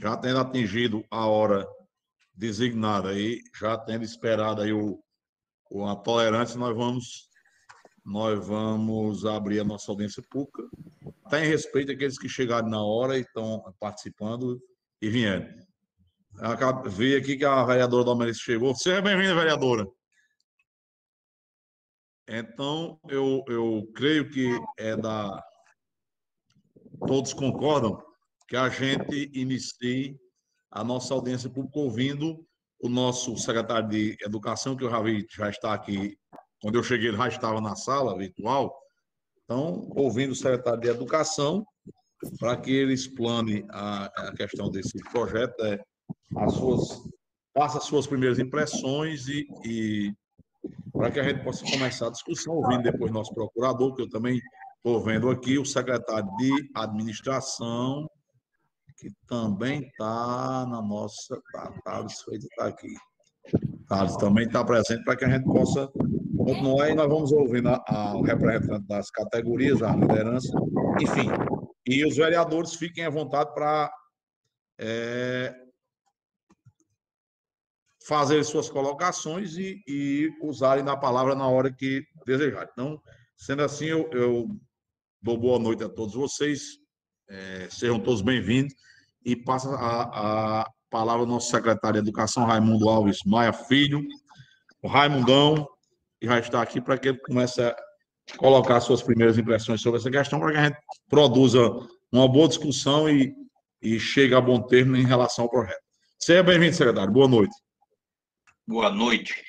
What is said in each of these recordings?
já tendo atingido a hora designada aí, já tendo esperado aí o, o a tolerância, nós vamos nós vamos abrir a nossa audiência pública. Tem respeito àqueles que chegaram na hora e estão participando e vieram. Vi aqui que a vereadora Domenice chegou. Seja bem-vinda, vereadora. Então, eu, eu creio que é da. Todos concordam que a gente inicie a nossa audiência pública ouvindo o nosso secretário de Educação, que eu já vi, já está aqui. Quando eu cheguei, ele já estava na sala virtual. Então, ouvindo o secretário de Educação, para que ele explane a, a questão desse projeto, é, as suas, faça as suas primeiras impressões e, e para que a gente possa começar a discussão, ouvindo depois nosso procurador, que eu também estou vendo aqui, o secretário de Administração, que também está na nossa. Tá, Thales Feito está aqui. Thales também está presente para que a gente possa continuar e nós vamos ouvindo o representante das categorias, a liderança, enfim. E os vereadores fiquem à vontade para é, fazer suas colocações e, e, usarem a palavra na hora que desejarem. Então, sendo assim, eu, eu dou boa noite a todos vocês, é, sejam todos bem-vindos e passa a, a palavra ao nosso secretário de Educação, Raimundo Alves Maia Filho, o Raimundão, já está aqui para que ele comece a colocar suas primeiras impressões sobre essa questão, para que a gente produza uma boa discussão e, e chegue a bom termo em relação ao projeto. Seja bem-vindo, secretário. Boa noite. Boa noite,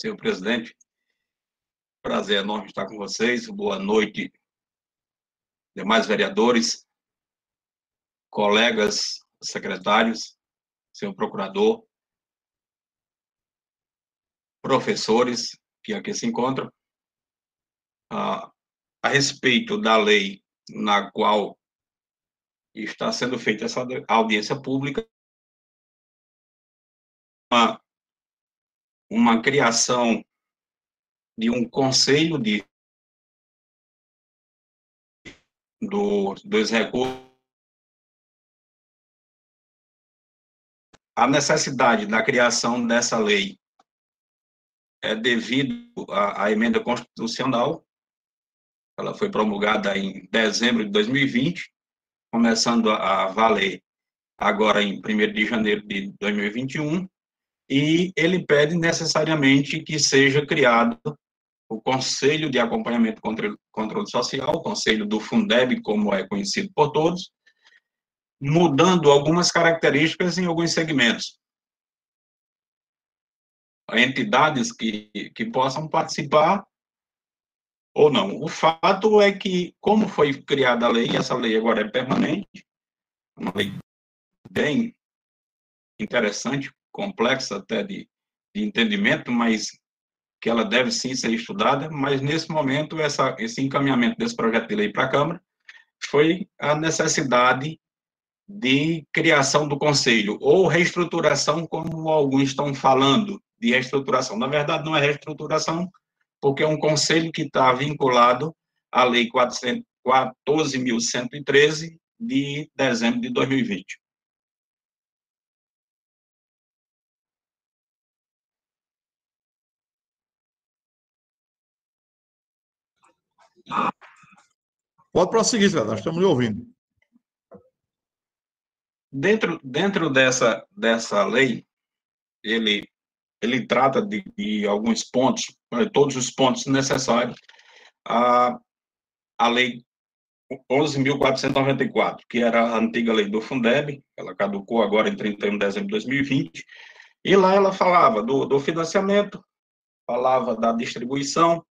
senhor presidente. Prazer enorme estar com vocês. Boa noite, demais vereadores, colegas secretários, senhor procurador, professores que aqui se encontram. Ah, a respeito da lei na qual está sendo feita essa audiência pública, uma uma criação de um conselho de do, dos recursos a necessidade da criação dessa lei é devido à, à, emenda constitucional. Ela foi promulgada em dezembro de 2020 começando a, a valer agora em 1 de janeiro de 2021 e ele pede necessariamente que seja criado o Conselho de Acompanhamento e Controle Social, o Conselho do Fundeb, como é conhecido por todos, mudando algumas características em alguns segmentos. Entidades que, que possam participar ou não. O fato é que, como foi criada a lei, essa lei agora é permanente, uma lei bem interessante, complexa até de, de entendimento, mas que ela deve sim ser estudada, mas nesse momento essa, esse encaminhamento desse projeto de lei para a Câmara foi a necessidade de criação do conselho, ou reestruturação, como alguns estão falando de reestruturação. Na verdade, não é reestruturação, porque é um conselho que está vinculado à Lei 14.113 de dezembro de 2020. Pode prosseguir, Zé, nós estamos lhe ouvindo. Dentro, dentro dessa, dessa lei, ele, ele trata de, de alguns pontos, todos os pontos necessários. A, a lei 11.494, que era a antiga lei do Fundeb, ela caducou agora em 31 de dezembro de 2020, e lá ela falava do, do financiamento, falava da distribuição,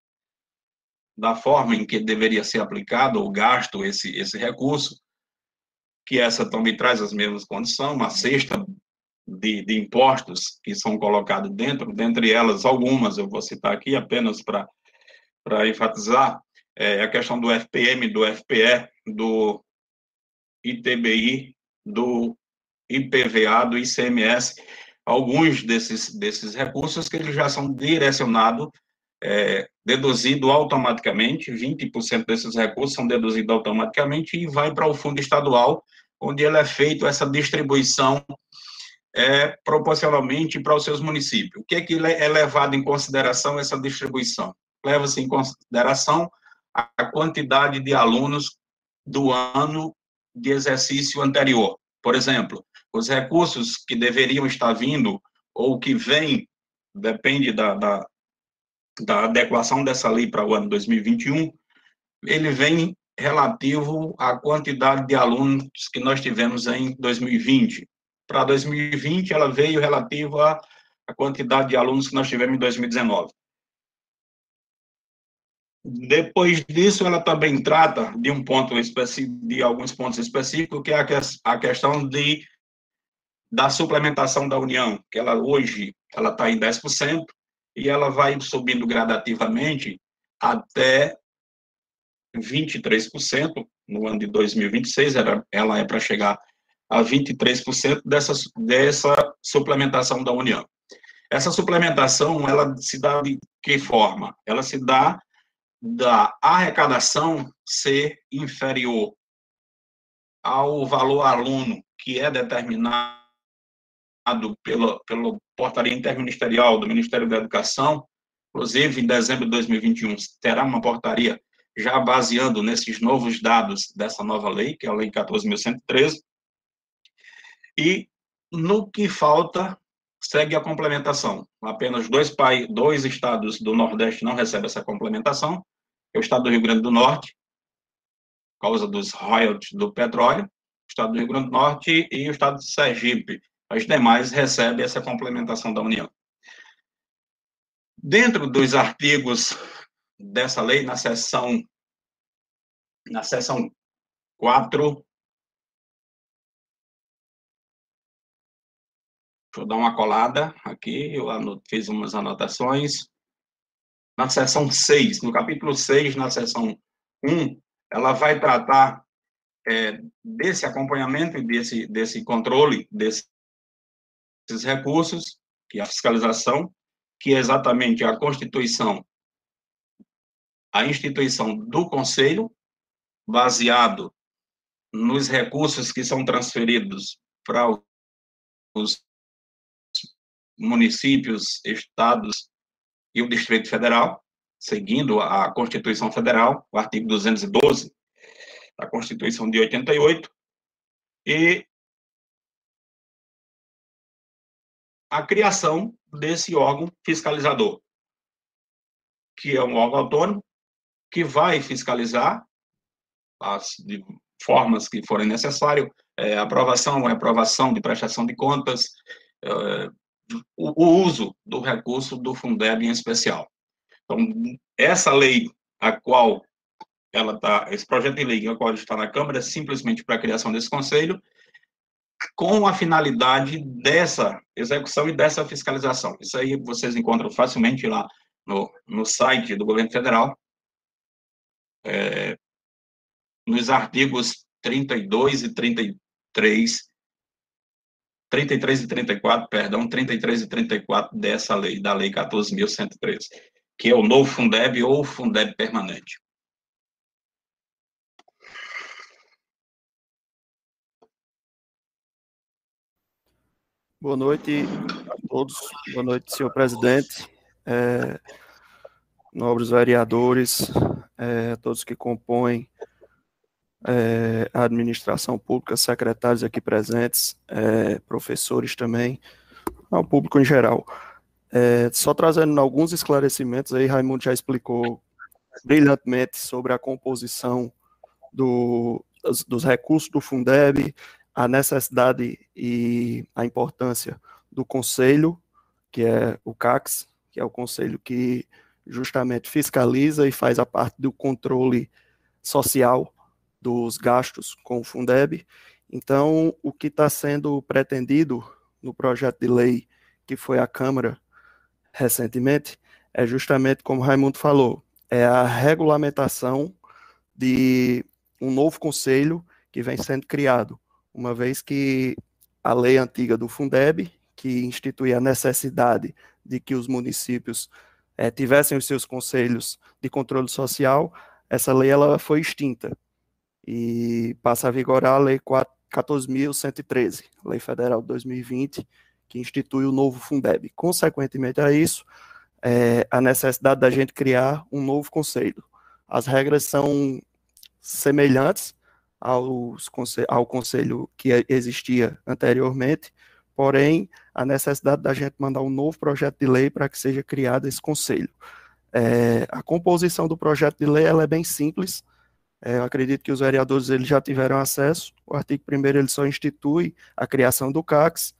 da forma em que deveria ser aplicado ou gasto esse, esse recurso, que essa também traz as mesmas condições, uma cesta de, de impostos que são colocados dentro, dentre elas algumas, eu vou citar aqui apenas para enfatizar, é a questão do FPM, do FPE, do ITBI, do IPVA, do ICMS, alguns desses, desses recursos que eles já são direcionados é, deduzido automaticamente, 20% desses recursos são deduzidos automaticamente e vai para o fundo estadual onde ele é feito essa distribuição é, proporcionalmente para os seus municípios. O que é que é levado em consideração essa distribuição? Leva-se em consideração a quantidade de alunos do ano de exercício anterior. Por exemplo, os recursos que deveriam estar vindo ou que vêm, depende da, da, da adequação dessa lei para o ano 2021, ele vem relativo à quantidade de alunos que nós tivemos em 2020. Para 2020, ela veio relativa à quantidade de alunos que nós tivemos em 2019. Depois disso, ela também trata de um ponto de alguns pontos específicos, que é a questão de da suplementação da União, que ela hoje ela está em 10% e ela vai subindo gradativamente até 23% no ano de 2026, ela, ela é para chegar a 23% dessa, dessa suplementação da União. Essa suplementação, ela se dá de que forma? Ela se dá da arrecadação ser inferior ao valor aluno que é determinado pela, pela portaria interministerial do Ministério da Educação, inclusive em dezembro de 2021 terá uma portaria já baseando nesses novos dados dessa nova lei, que é a Lei 14.113, e no que falta segue a complementação. Apenas dois, países, dois estados do Nordeste não recebem essa complementação, é o estado do Rio Grande do Norte, por causa dos royalties do petróleo, o estado do Rio Grande do Norte e o estado de Sergipe. Os demais recebem essa complementação da União. Dentro dos artigos dessa lei, na seção na seção 4 Deixa eu dar uma colada aqui, eu fiz umas anotações. Na seção 6, no capítulo 6, na seção 1, ela vai tratar é, desse acompanhamento e desse, desse controle desses recursos, que é a fiscalização, que é exatamente a Constituição, a instituição do Conselho, baseado nos recursos que são transferidos para os municípios, estados e o Distrito Federal, seguindo a Constituição Federal, o artigo 212 da Constituição de 88, e a criação desse órgão fiscalizador, que é um órgão autônomo que vai fiscalizar as de formas que forem necessárias, é, aprovação ou aprovação de prestação de contas, é, o, o, uso do recurso do Fundeb em especial. Então, essa lei, a qual ela está, esse projeto de lei, a qual está na Câmara, é simplesmente para a criação desse conselho, com a finalidade dessa execução e dessa fiscalização. Isso aí vocês encontram facilmente lá no, no site do governo federal, é, nos artigos 32 e 33, 33 e 34, perdão, 33 e 34 dessa lei, da lei 14.113, que é o novo Fundeb ou Fundeb permanente. Boa noite a todos. Boa noite, senhor presidente, é, nobres vereadores, é, todos que compõem é, a administração pública, secretários aqui presentes, é, professores também, ao público em geral. É, só trazendo alguns esclarecimentos aí, Raimundo já explicou brilhantemente sobre a composição do, dos, dos recursos do Fundeb, a necessidade e a importância do conselho, que é o CACS, que é o conselho que justamente fiscaliza e faz a parte do controle social dos gastos com o Fundeb. Então, o que está sendo pretendido no projeto de lei que foi à Câmara recentemente é justamente como Raimundo falou, é a regulamentação de um novo conselho que vem sendo criado, uma vez que a lei antiga do Fundeb, que institui a necessidade de que os municípios é, tivessem os seus conselhos de controle social, essa lei ela foi extinta e passa a vigorar a Lei 14.113, Lei Federal de 2020, que institui o novo Fundeb. Consequentemente a isso, é, a necessidade da gente criar um novo conselho. As regras são semelhantes aos, ao conselho que existia anteriormente, porém, a necessidade da gente mandar um novo projeto de lei para que seja criado esse conselho. É, a composição do projeto de lei ela é bem simples, é, eu acredito que os vereadores eles já tiveram acesso. O artigo 1 ele só institui a criação do CACS,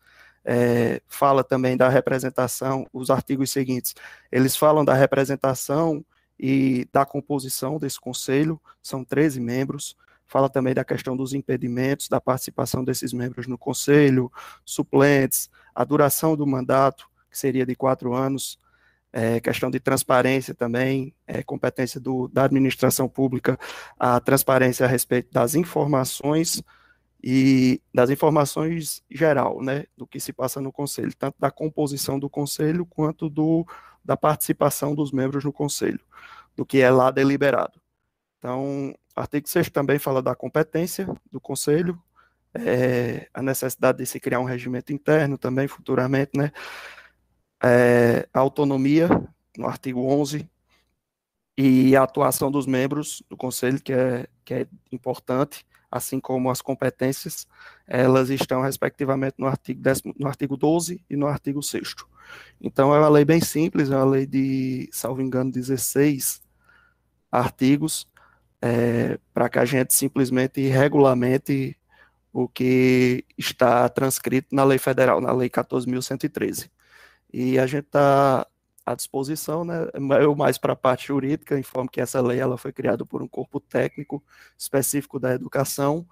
é, fala também da representação, os artigos seguintes, eles falam da representação e da composição desse conselho, são 13 membros, fala também da questão dos impedimentos, da participação desses membros no conselho, suplentes, a duração do mandato, que seria de quatro anos, é, questão de transparência também, é, competência do, da administração pública, a transparência a respeito das informações e das informações geral, né, do que se passa no conselho, tanto da composição do conselho quanto do, da participação dos membros no conselho, do que é lá deliberado. Então, artigo 6 também fala da competência do conselho, é, a necessidade de se criar um regimento interno também futuramente, né, é, a autonomia, no artigo 11, e a atuação dos membros do conselho, que é, que é importante, assim como as competências, elas estão respectivamente no artigo, décimo, no artigo 12 e no artigo 6 Então é uma lei bem simples, é uma lei de, salvo engano, 16 artigos, é, para que a gente simplesmente regulamente o que está transcrito na lei federal, na lei 14.113. E a gente está à disposição, né? Eu mais para a parte jurídica, informo que essa lei ela foi criada por um corpo técnico específico da educação,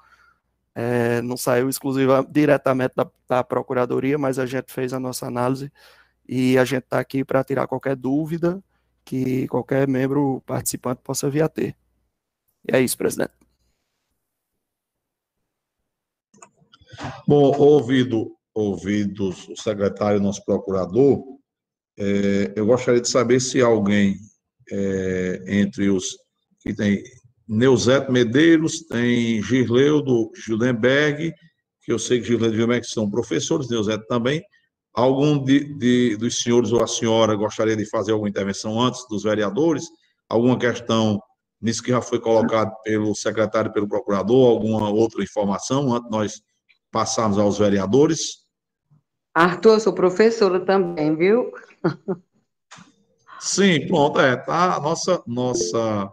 é, não saiu exclusiva diretamente da, da, procuradoria, mas a gente fez a nossa análise e a gente está aqui para tirar qualquer dúvida que qualquer membro participante possa vir a ter. E é isso, presidente. Bom, ouvido ouvidos o secretário, nosso procurador, é, eu gostaria de saber se alguém é, entre os que tem Neuzeto Medeiros, tem Girleudo Gildenberg, que eu sei que Girleudo e Gildenberg são professores, Neuzeto também. Algum de, de, dos senhores ou a senhora gostaria de fazer alguma intervenção antes dos vereadores? Alguma questão nisso que já foi colocado pelo secretário e pelo procurador? Alguma outra informação antes de nós passarmos aos vereadores? Arthur, eu sou professora também, viu? Sim, pronto, é, tá, nossa, nossa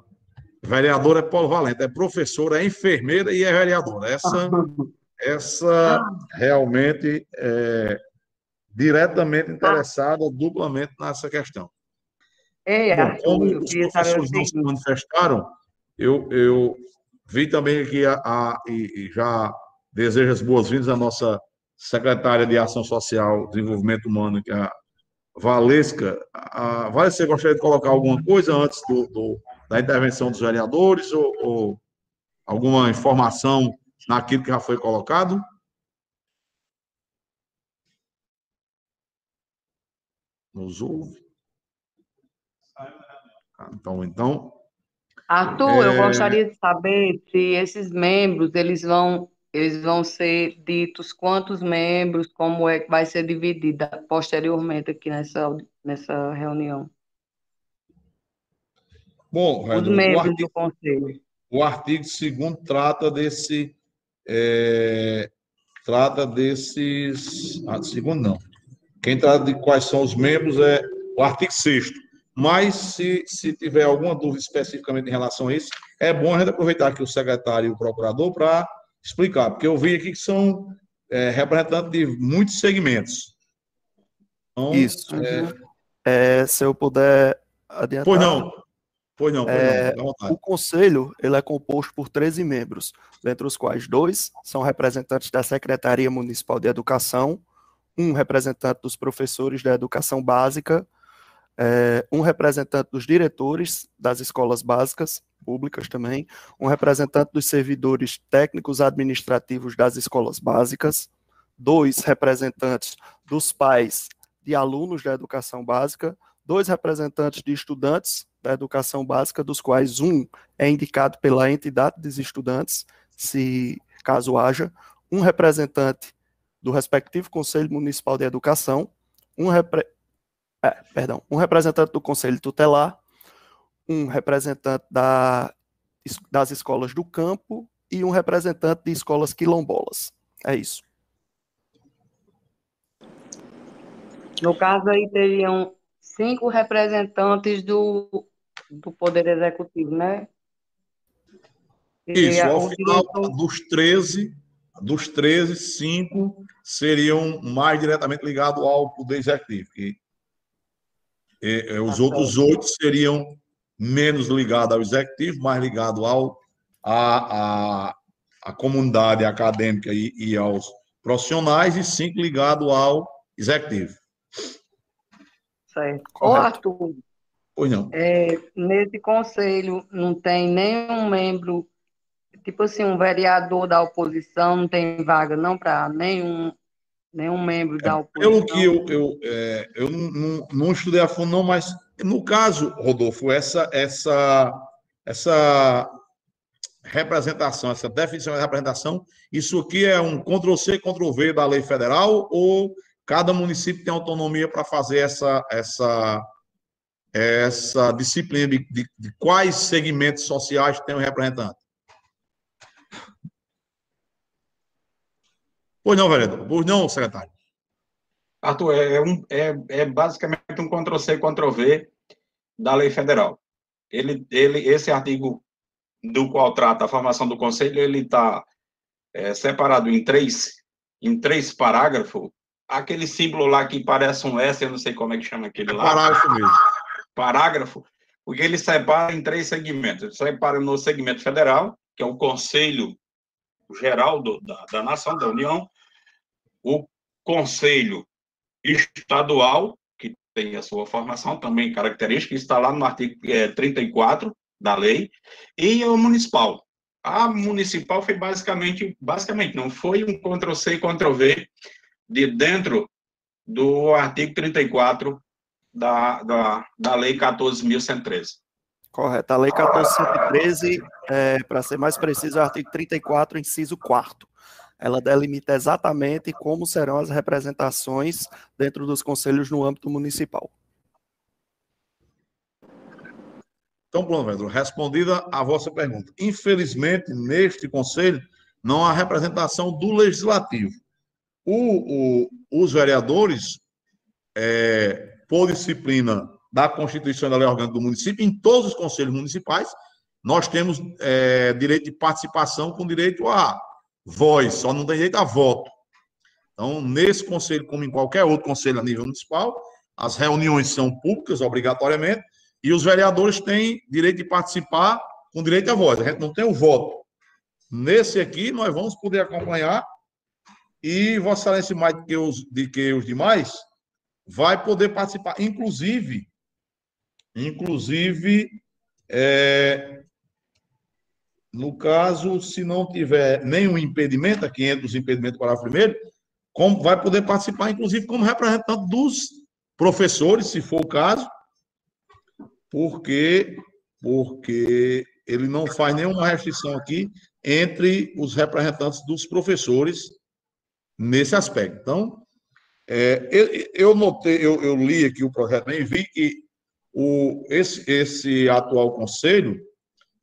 vereadora é polivalente, é professora, é enfermeira e é vereadora. Essa, essa realmente é diretamente interessada, duplamente nessa questão. É, Bom, Arthur, como os professores não se manifestaram, eu, eu vi também aqui a, a e, e já desejo as boas-vindas à nossa secretária de Ação Social, Desenvolvimento Humano, que é a Valesca. A Valesca, você gostaria de colocar alguma coisa antes do, do da intervenção dos vereadores ou, ou, alguma informação naquilo que já foi colocado? Nos ouve? Então, então. Arthur, é... eu gostaria de saber se esses membros eles vão eles vão ser ditos quantos membros, como é que vai ser dividida posteriormente aqui nessa, nessa reunião. Bom, Os membros artigo, do Conselho. O artigo 2 trata desse. É, trata desses. Ah, segundo não. Quem trata de quais são os membros é o artigo 6. Mas, se, se tiver alguma dúvida especificamente em relação a isso, é bom a gente aproveitar aqui o secretário e o procurador para explicar, porque eu vi aqui que são é, representantes de muitos segmentos. Então, Isso. É... É, se eu puder adiantar. Pois não. Pois não, pois é, não. O conselho ele é composto por 13 membros, dentre os quais dois são representantes da Secretaria Municipal de Educação, um representante dos professores da educação básica, é, um representante dos diretores das escolas básicas públicas também, um representante dos servidores técnicos administrativos das escolas básicas, dois representantes dos pais de alunos da educação básica, dois representantes de estudantes da educação básica, dos quais um é indicado pela entidade dos estudantes, se caso haja, um representante do respectivo Conselho Municipal de Educação, um, repre... é, perdão, um representante do Conselho Tutelar, um representante da, das escolas do campo e um representante de escolas quilombolas. É isso. No caso aí teriam cinco representantes do, do Poder Executivo, né? Isso, ao final dos 13, dos 13, cinco seriam mais diretamente ligados ao Poder Executivo. E, e, os ah, outros oito seriam menos ligados ao Executivo, mais ligados ao, a, a, a comunidade acadêmica e, e aos profissionais, e cinco ligados ao Executivo. Certo. Ô, Arthur, Pois não. É, nesse conselho não tem nenhum membro, tipo assim, um vereador da oposição, não tem vaga não para nenhum, nenhum membro da oposição. Pelo que eu, eu, é, eu não, não, estudei a fundo, não, mas no caso, Rodolfo, essa, essa, essa representação, essa definição de representação, isso aqui é um Ctrl-C, Ctrl-V da lei federal ou cada município tem autonomia para fazer essa, essa essa disciplina de, de, de quais segmentos sociais tem um representante. Pois não, vereador. Pois não, secretário. Arthur, é, é um, é, é basicamente um Ctrl-C, Ctrl-V da lei federal. Ele, ele, esse artigo do qual trata a formação do conselho, ele está é, separado em três, em três parágrafos. Aquele símbolo lá que parece um S, eu não sei como é que chama aquele lá. Parágrafo mesmo parágrafo, porque ele separa em três segmentos. Ele separa no segmento federal, que é o Conselho Geral do, da, da Nação, da União, o Conselho Estadual, que tem a sua formação também característica, está lá no artigo é, 34 da lei, e o municipal. A municipal foi basicamente, basicamente não, foi um Ctrl-C e Ctrl-V de dentro do artigo 34 da, da, da Lei 14.113. Correto. A Lei 14.113, é, para ser mais preciso, é o artigo 34, inciso 4 ela delimita exatamente como serão as representações dentro dos conselhos no âmbito municipal. Então, Pedro, respondida a vossa pergunta. Infelizmente, neste conselho, não há representação do legislativo. O, o, os vereadores é, por disciplina da Constituição e da Lei Orgânica do município, em todos os conselhos municipais, nós temos é, direito de participação com direito a voz, só não tem direito a voto. Então, nesse conselho, como em qualquer outro conselho a nível municipal, as reuniões são públicas, obrigatoriamente, e os vereadores têm direito de participar com direito à voz. A gente não tem o voto. Nesse aqui, nós vamos poder acompanhar, e Vossa Excelência, mais do que os, de que os demais, vai poder participar. Inclusive, inclusive, é, no caso, se não tiver nenhum impedimento, aqui entre os impedimentos para o primeiro, como, vai poder participar, inclusive, como representante dos professores, se for o caso, porque, porque ele não faz nenhuma restrição aqui entre os representantes dos professores nesse aspecto. Então, é, eu, eu, notei, eu, eu, li aqui o projeto e vi que o, esse, esse atual conselho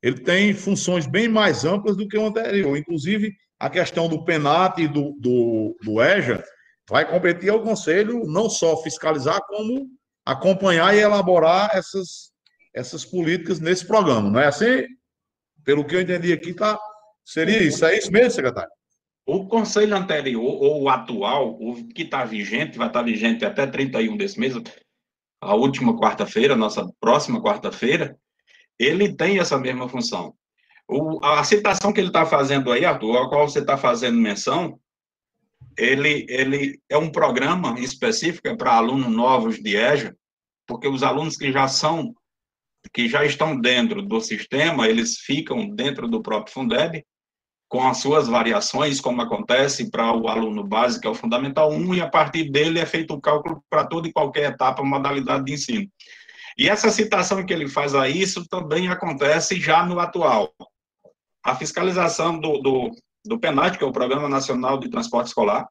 ele tem funções bem mais amplas do que o anterior. Inclusive, a questão do PENAT e do, do, do EJA vai competir ao conselho não só fiscalizar, como acompanhar e elaborar essas, essas políticas nesse programa. Não é assim? Pelo que eu entendi aqui, tá, seria isso. É isso mesmo, secretário? O conselho anterior, ou o atual, o que está vigente, vai estar tá vigente até 31 desse mês, a última quarta-feira, nossa próxima quarta-feira, ele tem essa mesma função. O, a citação que ele está fazendo aí, Arthur, a qual você está fazendo menção, ele, ele é um programa específico é para alunos novos de EJA, porque os alunos que já são, que já estão dentro do sistema, eles ficam dentro do próprio Fundeb, com as suas variações, como acontece para o aluno básico, é o Fundamental 1, e a partir dele é feito o cálculo para toda e qualquer etapa, modalidade de ensino. E essa citação que ele faz a isso também acontece já no atual. A fiscalização do, do, do PENAT, que é o Programa Nacional de Transporte Escolar,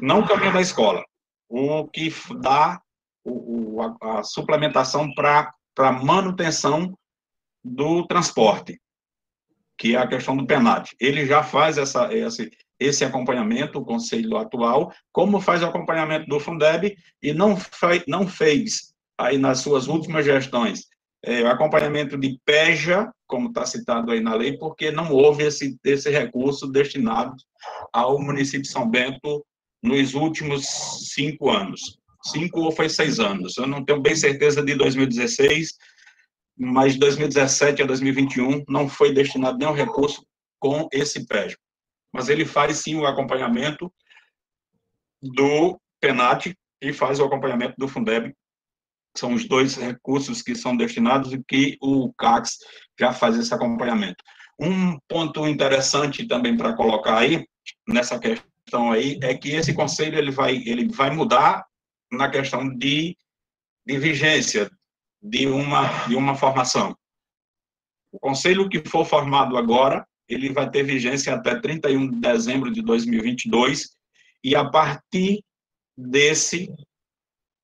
não o caminho da escola, o que dá o, o, a, a suplementação para manutenção do transporte, que é a questão do PENAT. Ele já faz essa, esse, esse acompanhamento, o conselho atual, como faz o acompanhamento do Fundeb, e não, não fez, aí nas suas últimas gestões, é, acompanhamento de PEJA, como está citado aí na lei, porque não houve esse, esse recurso destinado ao município de São Bento nos últimos cinco anos. Cinco ou foi seis anos. Eu não tenho bem certeza de 2016, mas de 2017 a 2021 não foi destinado nenhum recurso com esse PEJA. Mas ele faz sim o acompanhamento do PENAT e faz o acompanhamento do Fundeb são os dois recursos que são destinados e que o CACS já faz esse acompanhamento. Um ponto interessante também para colocar aí, nessa questão aí, é que esse conselho ele vai, ele vai mudar na questão de, de vigência de uma, de uma formação. O conselho que for formado agora, ele vai ter vigência até 31 de dezembro de 2022, e a partir desse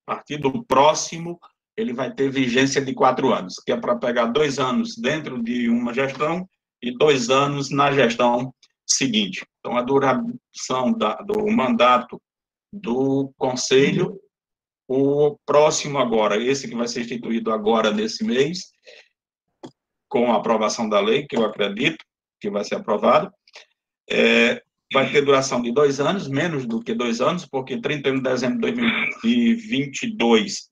partir do próximo, ele vai ter vigência de quatro anos, que é para pegar dois anos dentro de uma gestão e dois anos na gestão seguinte. Então, a duração da, do mandato do conselho, o próximo agora, esse que vai ser instituído agora nesse mês, com a aprovação da lei, que eu acredito que vai ser aprovado, é, vai ter duração de dois anos, menos do que dois anos, porque 31 de dezembro de 2022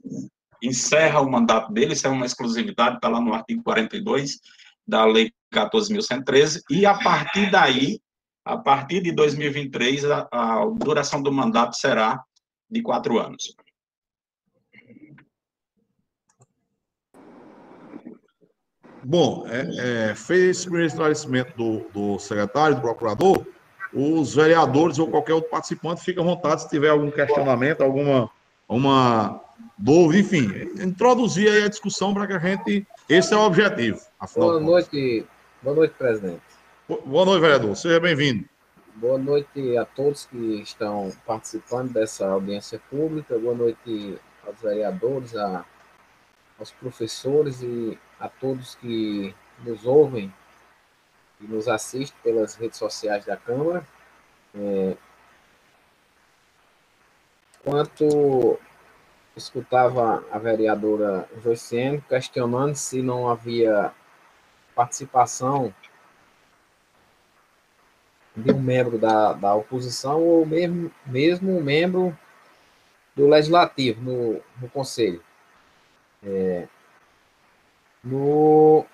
encerra o mandato dele, isso é uma exclusividade, está lá no artigo 42 da Lei 14.113, e a partir daí, a partir de 2023, a, a duração do mandato será de quatro anos. Bom, é, é, fez esse primeiro esclarecimento do, do secretário, do procurador, os vereadores ou qualquer outro participante fica à vontade se tiver algum questionamento, alguma uma dúvida, enfim, introduzir aí a discussão para que a gente. Esse é o objetivo. Boa noite, boa noite, presidente. Boa noite, vereador. Seja bem-vindo. Boa noite a todos que estão participando dessa audiência pública. Boa noite aos vereadores, a, aos professores e a todos que nos ouvem nos assiste pelas redes sociais da Câmara. É, quanto escutava a vereadora Joiciene questionando se não havia participação de um membro da, da oposição ou mesmo, mesmo um membro do legislativo no, no conselho. É, no,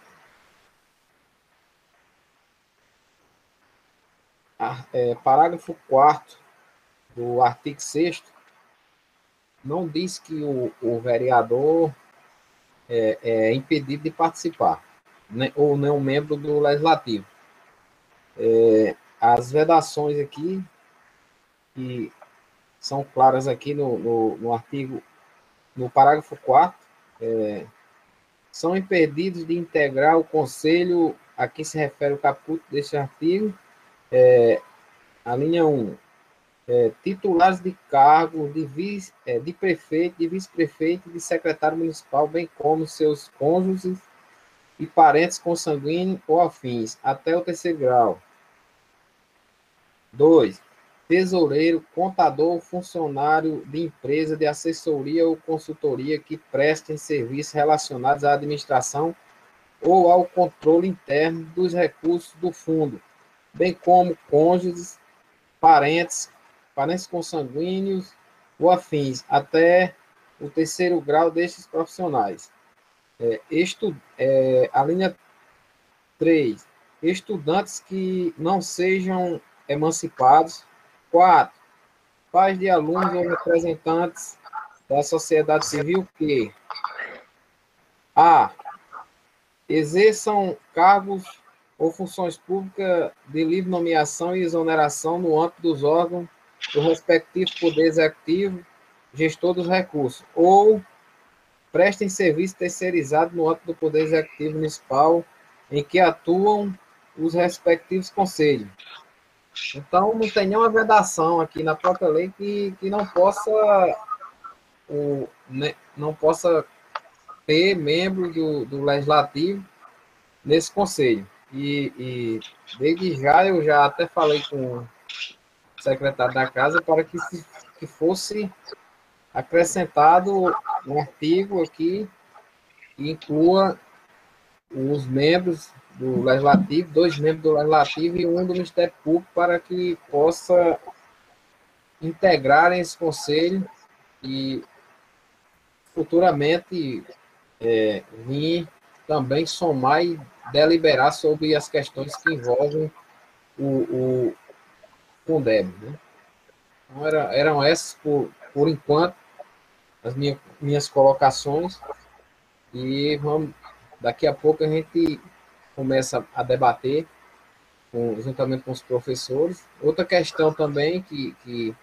é, parágrafo 4 do artigo 6 não diz que o, o vereador é, é, impedido de participar, né, ou não membro do legislativo. É, as vedações aqui, que são claras aqui no, no, no artigo, no parágrafo 4, é, são impedidos de integrar o conselho a que se refere o caput deste artigo, é, a linha 1, é, titulares de cargo de, vice, é, de prefeito, de vice-prefeito e de secretário municipal, bem como seus cônjuges e parentes consanguíneos ou afins, até o terceiro grau. 2. Tesoureiro, contador, funcionário de empresa de assessoria ou consultoria que prestem serviços relacionados à administração ou ao controle interno dos recursos do fundo, bem como cônjuges, parentes, parentes consanguíneos ou afins, até o terceiro grau destes profissionais. É, estu, é, a linha 3. Estudantes que não sejam emancipados. 4. Pais de alunos ou representantes da sociedade civil que A. Exerçam cargos ou funções públicas de livre nomeação e exoneração no âmbito dos órgãos do respectivo Poder Executivo, gestor dos recursos, ou prestem serviço terceirizado no âmbito do Poder Executivo Municipal em que atuam os respectivos conselhos. Então, não tem nenhuma vedação aqui na própria lei que, que não possa o, né, não possa ter membro do, do legislativo nesse conselho. E, e, desde já eu já até falei com o secretário da casa para que, se, que fosse acrescentado um artigo aqui que inclua os membros do Legislativo, dois membros do Legislativo e um do Ministério Público, para que possa integrar esse conselho e futuramente é, vir também somar e deliberar sobre as questões que envolvem o, o Fundeb. Né? Então, era, eram essas, por, por enquanto, as minha, minhas colocações. E vamos, daqui a pouco a gente começa a debater com, juntamente com os professores. Outra questão também que, que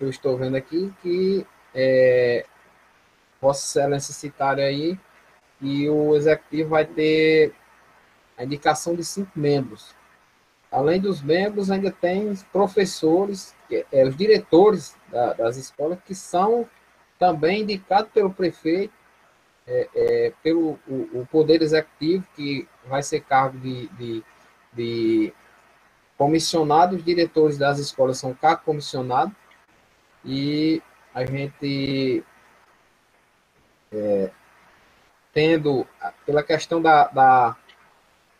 eu estou vendo aqui, que é, Vossa Excelência aí, e o executivo vai ter a indicação de cinco membros. Além dos membros, ainda tem professores, é, os diretores da, das escolas, que são também indicados pelo prefeito, é, é, pelo o, o, Poder Executivo, que vai ser cargo de, de, de comissionados, os diretores das escolas são cargo comissionado, e a gente é, tendo, pela questão da, da,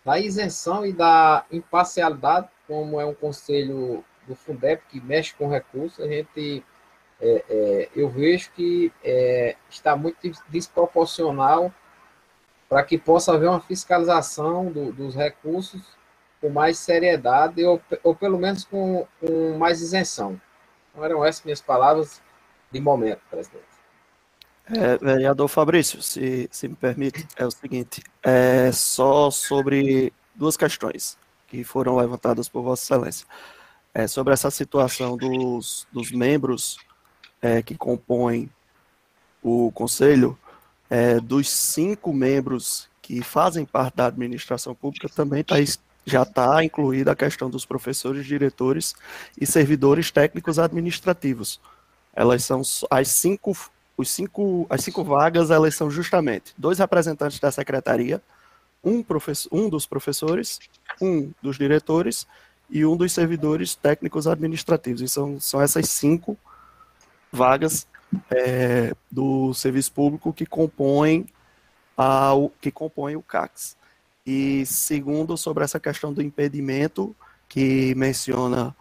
da, isenção e da imparcialidade, como é um conselho do Fundep que mexe com recursos, a gente, é, é, eu vejo que é, está muito desproporcional para que possa haver uma fiscalização do, dos recursos com mais seriedade ou, ou pelo menos com, com mais isenção. Então, eram essas minhas palavras de momento, presidente. É, vereador Fabrício, se, se me permite, é o seguinte, é só sobre duas questões que foram levantadas por Vossa Excelência. É, sobre essa situação dos, dos membros é, que compõem o Conselho, é, dos cinco membros que fazem parte da administração pública, também tá, já está incluída a questão dos professores, diretores e servidores técnicos administrativos. Elas são as cinco os cinco, as cinco vagas elas são justamente dois representantes da secretaria, um, professor, um dos professores, um dos diretores e um dos servidores técnicos administrativos. E são, são essas cinco vagas é, do serviço público que compõem, a, que compõem o CACS. E segundo, sobre essa questão do impedimento que menciona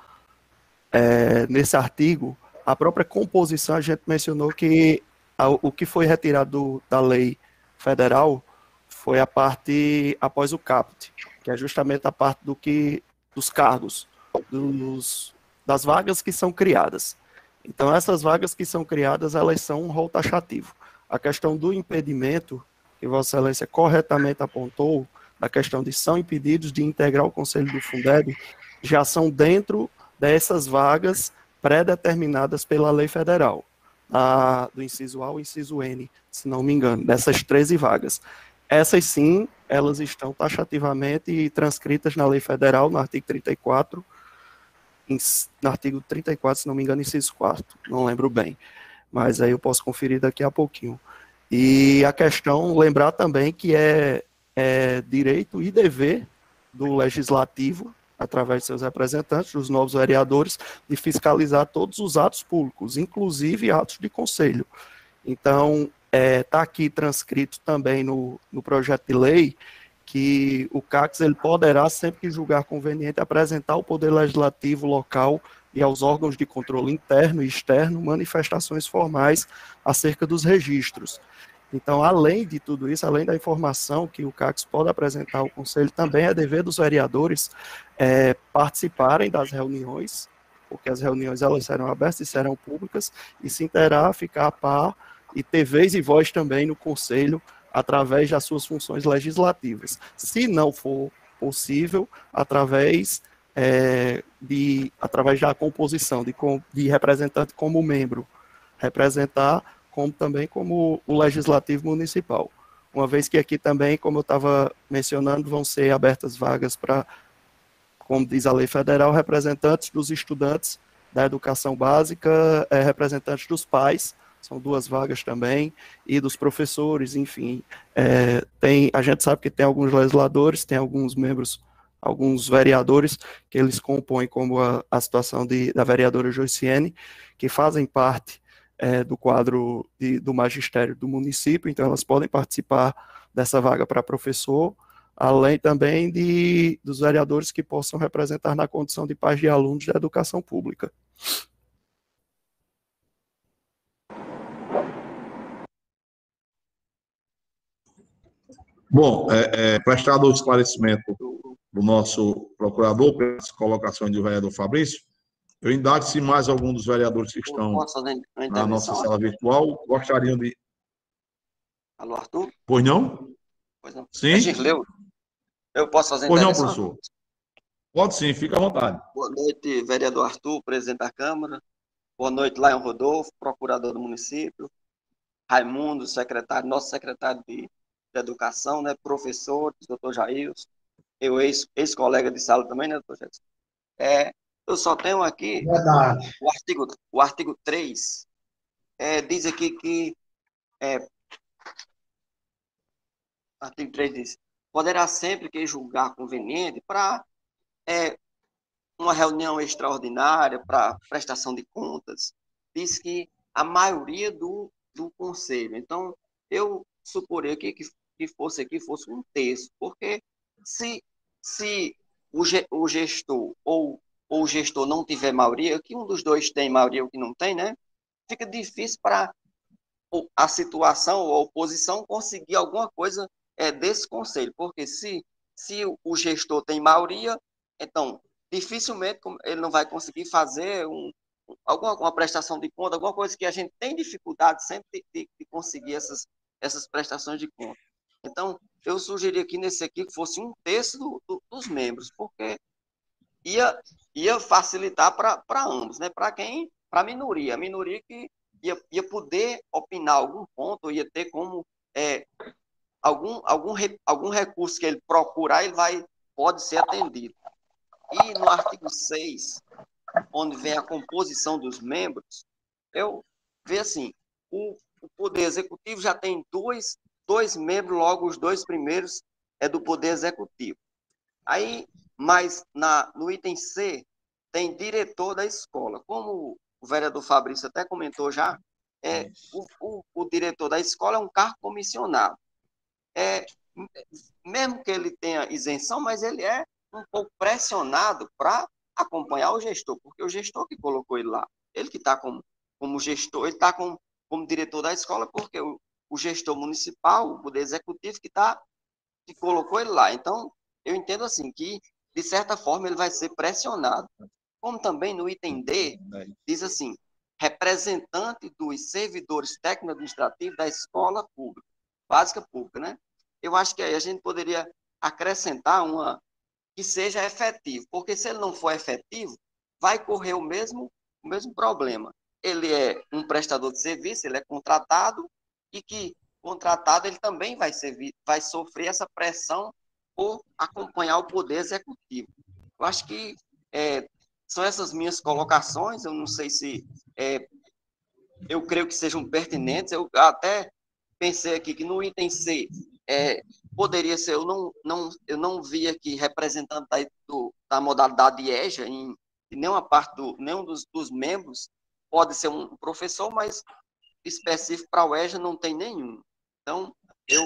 é, nesse artigo, a própria composição, a gente mencionou que a, o que foi retirado da lei federal foi a parte após o caput, que é justamente a parte do que dos cargos, dos, das vagas que são criadas. Então, essas vagas que são criadas, elas são um rol taxativo. A questão do impedimento, que Vossa Excelência corretamente apontou, a questão de são impedidos de integrar o Conselho do Fundeb, já são dentro dessas vagas pré-determinadas pela lei federal, a, do inciso A ao inciso N, se não me engano, dessas 13 vagas. Essas sim, elas estão taxativamente transcritas na lei federal, no artigo 34, em, no artigo 34, se não me engano, inciso 4, não lembro bem, mas aí eu posso conferir daqui a pouquinho. E a questão, lembrar também que é, é direito e dever do legislativo através de seus representantes, dos novos vereadores, de fiscalizar todos os atos públicos, inclusive atos de conselho. Então, está é, tá aqui transcrito também no, no projeto de lei que o CACS ele poderá, sempre que julgar conveniente, apresentar ao Poder Legislativo local e aos órgãos de controle interno e externo manifestações formais acerca dos registros. Então, além de tudo isso, além da informação que o CACS pode apresentar ao Conselho, também é dever dos vereadores é, participarem das reuniões, porque as reuniões elas serão abertas e serão públicas, e se interar, ficar a par e ter vez e voz também no Conselho através das suas funções legislativas. Se não for possível, através é, de através da composição de, de representante como membro, representar como também como o legislativo municipal. Uma vez que aqui também, como eu estava mencionando, vão ser abertas vagas para como diz a lei federal, representantes dos estudantes da educação básica, é, representantes dos pais, são duas vagas também, e dos professores, enfim. É, tem, a gente sabe que tem alguns legisladores, tem alguns membros, alguns vereadores, que eles compõem, como a, a situação de, da vereadora Joiciene, que fazem parte é, do quadro de, do magistério do município, então elas podem participar dessa vaga para professor, além também de, dos vereadores que possam representar na condição de pais de alunos da educação pública. Bom, é, é, prestado o esclarecimento do nosso procurador pelas colocações do vereador Fabrício, eu indago se mais algum dos vereadores que estão na nossa sala virtual gostariam de. Alô, Arthur? Pois não? Pois não. Sim. É Eu posso fazer Pois não, professor. Pode sim, fica à vontade. Boa noite, vereador Arthur, presidente da Câmara. Boa noite, Laion Rodolfo, procurador do município. Raimundo, secretário, nosso secretário de de Educação, né, professores, doutor Jailson, eu ex-colega de sala também, né, doutor Jailson? É, eu só tenho aqui Verdade. o artigo, o artigo 3, é, diz aqui que é, artigo 3 diz, poderá sempre que julgar conveniente para é, uma reunião extraordinária para prestação de contas, diz que a maioria do, do conselho. Então, eu suporei aqui que que fosse aqui fosse um terço, porque se, se o, o gestor ou, ou o gestor não tiver maioria, que um dos dois tem maioria ou que não tem, né? Fica difícil para a situação ou a oposição conseguir alguma coisa é, desse conselho, porque se, se o gestor tem maioria, então dificilmente ele não vai conseguir fazer um, alguma, alguma prestação de conta, alguma coisa que a gente tem dificuldade sempre de, de conseguir essas, essas prestações de conta. Então, eu sugeri aqui nesse aqui que fosse um terço do, do, dos membros, porque ia, ia facilitar para ambos, né? Para quem? Para a minoria. A minoria que ia, ia poder opinar algum ponto, ia ter como é, algum, algum, algum recurso que ele procurar, ele vai, pode ser atendido. E no artigo 6, onde vem a composição dos membros, eu vejo assim, o, o Poder Executivo já tem dois dois membros, logo os dois primeiros é do Poder Executivo. Aí, mas na, no item C, tem diretor da escola. Como o vereador Fabrício até comentou já, é, o, o, o diretor da escola é um cargo comissionado. É, mesmo que ele tenha isenção, mas ele é um pouco pressionado para acompanhar o gestor, porque o gestor que colocou ele lá, ele que está como, como gestor, ele está como, como diretor da escola, porque o, o gestor municipal, o poder executivo que tá que colocou ele lá. Então, eu entendo assim que de certa forma ele vai ser pressionado. Como também no item D diz assim: representante dos servidores técnico-administrativos da escola pública, básica pública, né? Eu acho que aí a gente poderia acrescentar uma que seja efetivo, porque se ele não for efetivo, vai correr o mesmo o mesmo problema. Ele é um prestador de serviço, ele é contratado, e que contratado ele também vai, ser, vai sofrer essa pressão por acompanhar o poder executivo. Eu acho que é, são essas minhas colocações, eu não sei se é, eu creio que sejam pertinentes, eu até pensei aqui que no item C é, poderia ser, eu não, não, eu não vi aqui representante da, do, da modalidade EJA em, em nenhuma parte do, nenhum dos, dos membros pode ser um professor, mas específico para o EJA não tem nenhum. Então, eu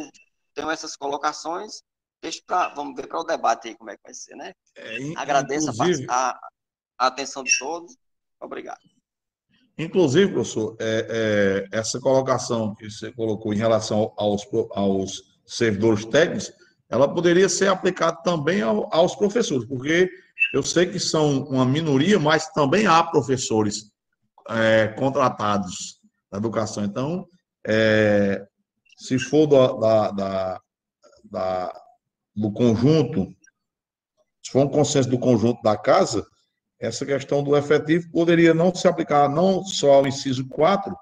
tenho essas colocações, deixo para, vamos ver para o debate aí como é que vai ser, né? É, Agradeço a, a, atenção de todos. Obrigado. Inclusive, professor, é, é, essa colocação que você colocou em relação aos, aos servidores técnicos, ela poderia ser aplicada também ao, aos professores, porque eu sei que são uma minoria, mas também há professores é, contratados da educação. Então, é, se for da, da, da, do conjunto, se for um consenso do conjunto da casa, essa questão do efetivo poderia não se aplicar não só ao inciso 4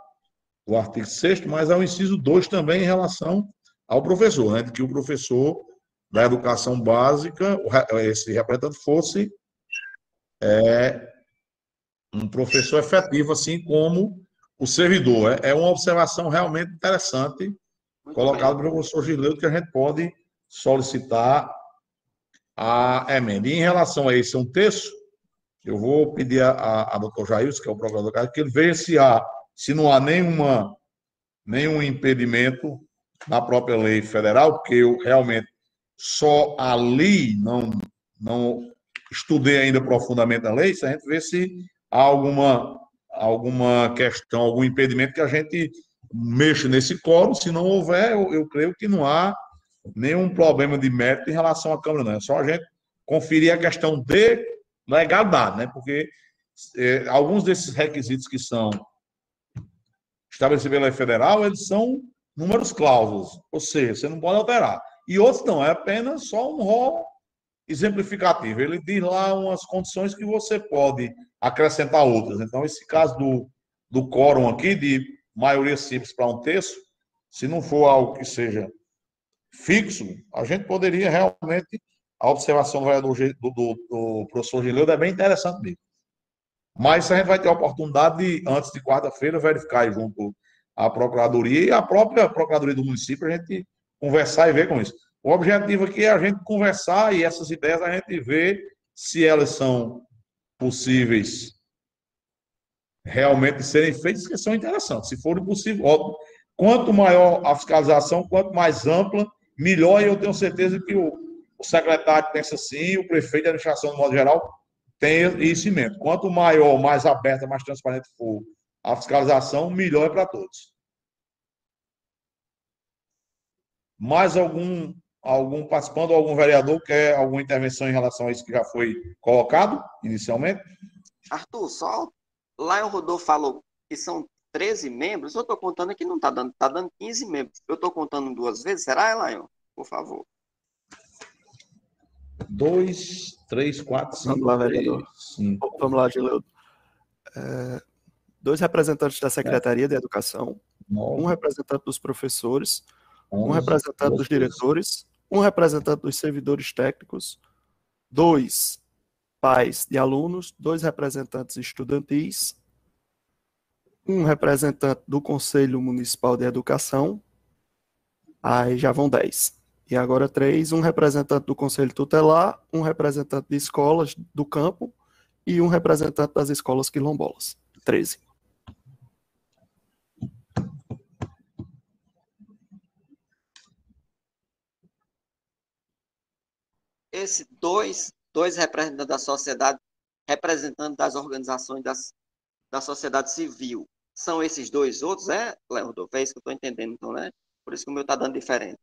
do artigo 6 mas ao inciso 2 também em relação ao professor, né? De que o professor da educação básica, esse representante fosse é um professor efetivo, assim como o servidor. É, é uma observação realmente interessante colocada pelo professor Gileudo, que a gente pode solicitar a emenda. E em relação a esse um texto, eu vou pedir a, a, a doutor Jair, que é o procurador, que ele veja se, há, se não há nenhuma, nenhum impedimento na própria lei federal, porque eu realmente só ali não, não estudei ainda profundamente a lei, se a gente vê se há alguma, alguma questão, algum impedimento que a gente mexa nesse quórum, se não houver, eu, eu creio que não há nenhum problema de mérito em relação à Câmara, não. É só a gente conferir a questão de legalidade, né? Porque é, alguns desses requisitos que são estabelecidos pela lei federal, eles são números cláusulas, ou seja, você não pode alterar. E outros não, é apenas só um rol exemplificativo. Ele diz lá umas condições que você pode acrescentar outras. Então, esse caso do, do quórum aqui, de maioria simples para um terço, se não for algo que seja fixo, a gente poderia realmente. A observação do, do, do, professor Gileudo é bem interessante mesmo. Mas a gente vai ter a oportunidade de, antes de quarta-feira, verificar junto à Procuradoria e a própria Procuradoria do município, a gente conversar e ver com isso. O objetivo aqui é a gente conversar e essas ideias a gente ver se elas são possíveis realmente serem feitas, que são interessantes. Se for possível, óbvio. Quanto maior a fiscalização, quanto mais ampla, melhor, e eu tenho certeza que o, o secretário pensa assim, o prefeito de administração, de modo geral, tem isso em mente. Quanto maior, mais aberta, mais transparente for a fiscalização, melhor é para todos. Mais algum, algum participante ou algum vereador quer alguma intervenção em relação a isso que já foi colocado inicialmente? Arthur, só lá o Rodolfo falou que são 13 membros, eu estou contando aqui, não está dando, está dando 15 membros. Eu estou contando duas vezes, será, Elion? Por favor. Dois, três, quatro, cinco. Vamos lá, vereador. Cinco. Vamos lá, Gileudo. É, dois representantes da Secretaria de Educação, Nove. um representante dos professores, Onze, um representante dos diretores, um representante dos servidores técnicos, dois pais de alunos, dois representantes estudantis, um representante do Conselho Municipal de Educação, aí já vão dez. E agora três, um representante do Conselho Tutelar, um representante de escolas do campo e um representante das escolas quilombolas. Treze. Esse dois, dois representantes da sociedade, representantes das organizações das, da sociedade civil, são esses dois outros, é, Léo Rodolfo? É isso que eu estou entendendo, então, né? Por isso que o meu está dando diferente.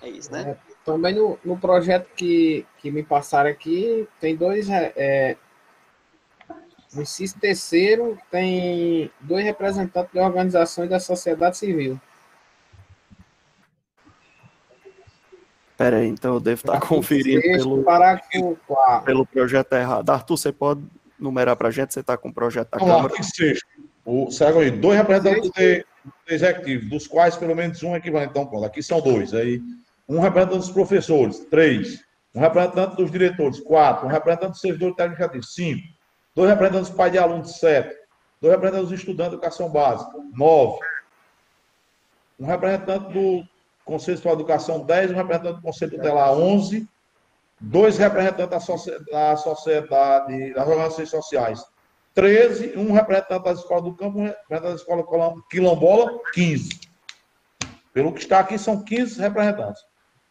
É isso, né? É, também no, no projeto que, que me passaram aqui, tem dois. É, é no CIS terceiro, tem dois representantes de organizações da sociedade civil. Pera aí, então eu devo estar conferindo pelo, pelo projeto errado. Arthur, você pode numerar para a gente? Você está com o projeto da Vamos Câmara? Sexto. O, aí, dois representantes do, executivo, dos quais pelo menos um é equivalente. Então, pronto, aqui são dois. Aí, um representante dos professores, três. Um representante dos diretores, quatro. Um representante do servidor técnico cinco. Dois representantes dos pais de alunos, sete. Dois representantes dos estudantes de educação básica, nove. Um representante do Conselho de Educação, dez. Um representante do Conselho Tutelar, onze. Dois representantes da, sociedade, da sociedade, das organizações sociais, 13, um representante da escola do campo, um representante da escola quilombola, 15. Pelo que está aqui, são 15 representantes.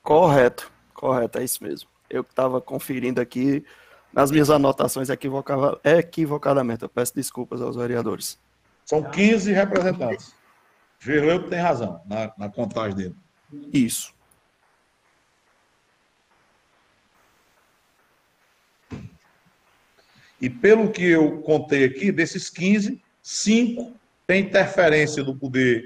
Correto, correto, é isso mesmo. Eu que estava conferindo aqui, nas minhas anotações equivocava, equivocadamente. Eu peço desculpas aos vereadores. São 15 representantes. Gerleudo tem razão na, na contagem dele. Isso. E pelo que eu contei aqui, desses 15, 5 tem interferência do poder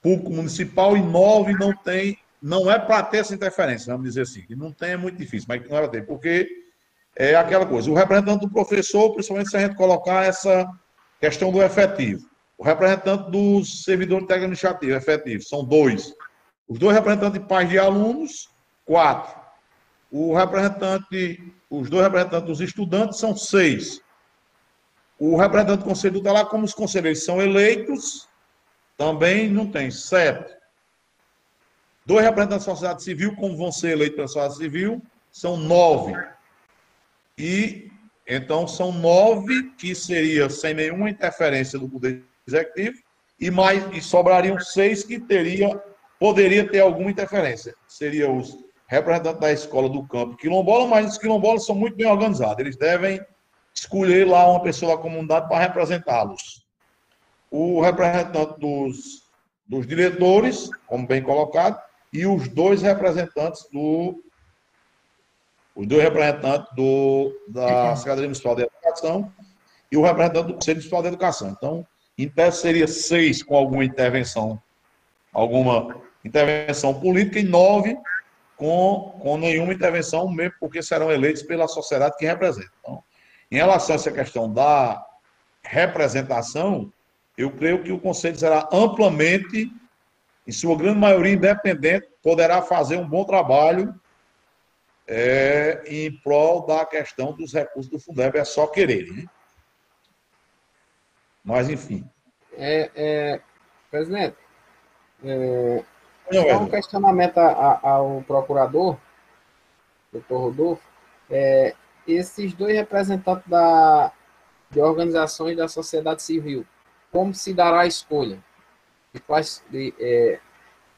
público municipal e 9 não tem, não é para ter essa interferência, vamos dizer assim. E não tem é muito difícil, mas não é ter, porque é aquela coisa. O representante do professor, principalmente se a gente colocar essa questão do efetivo. O representante do servidor técnico administrativo efetivo, são dois. Os dois representantes de pais de alunos, quatro. O representante, os dois representantes dos estudantes são seis. O representante do Conselho Tutelar, como os conselheiros são eleitos, também não tem sete. Dois representantes da sociedade civil, como vão ser eleitos pela sociedade civil, são nove. E então são nove que seria sem nenhuma interferência do Poder Executivo, e mais e sobrariam seis que teria, poderia ter alguma interferência. Seria os representantes da escola do campo quilombola, mas os quilombolas são muito bem organizados. Eles devem escolher lá uma pessoa da comunidade para representá-los. O representante dos, dos diretores, como bem colocado, e os dois representantes do os dois representantes do, da Secretaria Municipal de Educação e o representante do Conselho Municipal de Educação. Então, em tese seria seis com alguma intervenção, alguma intervenção política e nove com, com nenhuma intervenção, mesmo porque serão eleitos pela sociedade que representam. Então, em relação a essa questão da representação, eu creio que o Conselho será amplamente, em sua grande maioria independente, poderá fazer um bom trabalho é, em prol da questão dos recursos do Fundeb, é só querer. Né? Mas, enfim. É, é, presidente, é, Não, um questionamento a, a, ao procurador, doutor Rodolfo. É, esses dois representantes da, de organizações da sociedade civil, como se dará a escolha? De quais, de, é,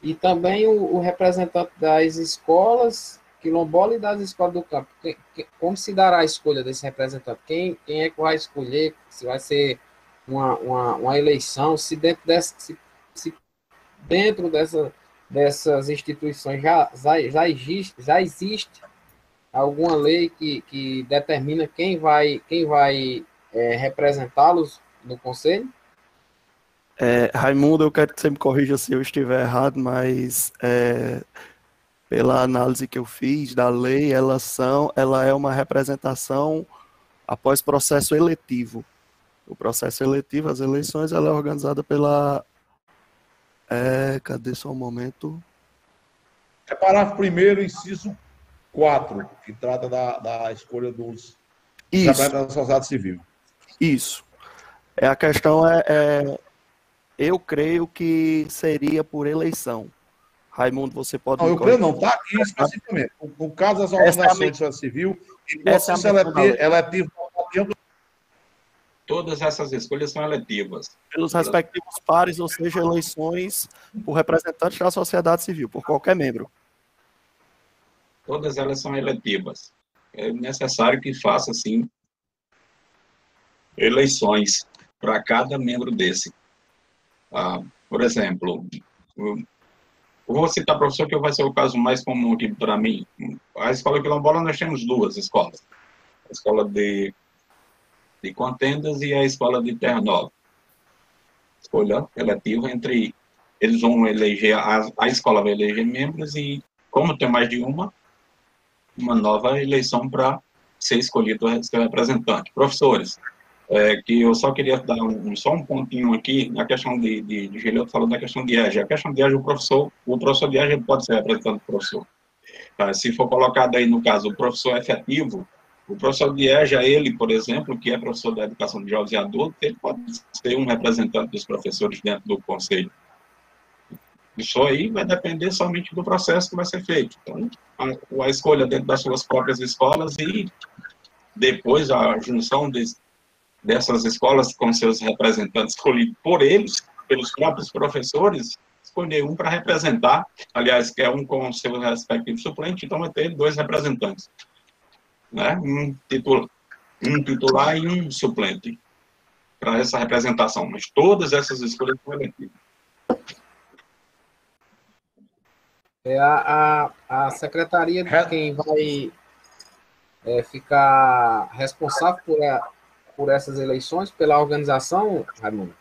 e também o, o, representante das escolas quilombola e das escolas do campo. Que, que, como se dará a escolha desse representante? Quem, quem é que vai escolher? Se vai ser uma, uma, uma eleição? Se dentro, dessa, se, se dentro dessa, dessas instituições já, já, existe, já existe alguma lei que, que determina quem vai, quem vai é, representá-los no conselho? É, Raimundo, eu quero que você me corrija se eu estiver errado, mas é, pela análise que eu fiz da lei, ela, são, ela é uma representação após processo eletivo. O processo eletivo, as eleições, ela é organizada pela. É, cadê só um momento? É parágrafo primeiro, inciso 4, que trata da, da escolha dos Isso. da sociedade civil. Isso. É, a questão é, é, eu creio que seria por eleição. Raimundo, você pode. Não, eu creio não, está aqui especificamente. No caso das organizações é de sociedade civil, e processo é eletivo, eletivo Todas essas escolhas são eletivas. Pelos respectivos pares, ou seja, eleições por representantes da sociedade civil, por qualquer membro todas elas são eletivas. É necessário que faça, sim, eleições para cada membro desse. Ah, por exemplo, eu vou citar professor que vai ser o caso mais comum aqui para mim. A escola quilombola nós temos duas escolas. A escola de, de contendas e a escola de Terra Nova. Escolha eletiva entre... Eles vão eleger, a, a escola vai eleger membros e, como tem mais de uma, uma nova eleição para ser escolhido ser representante. Professores, é, que eu só queria dar um, só um pontinho aqui na questão de, de, de Geleu falou da questão de EJA. A questão de EJA, o professor, o professor de EJA pode ser representante do professor. Tá? Se for colocado aí, no caso, o professor efetivo, o professor de EJA, ele, por exemplo, que é professor da educação de jovens e adultos, ele pode ser um representante dos professores dentro do conselho. Isso aí vai depender somente do processo que vai ser feito. Então, a, a escolha dentro das suas próprias escolas e depois a junção de, dessas escolas com seus representantes escolhidos por eles, pelos próprios professores, escolher um para representar, aliás, que é um com seu respectivo suplente, então vai ter dois representantes, né? um, titular, um titular e um suplente para essa representação, mas todas essas escolhas são eletivas. É a, a, a secretaria de quem vai é, ficar responsável por, a, por essas eleições, pela organização, Raimundo?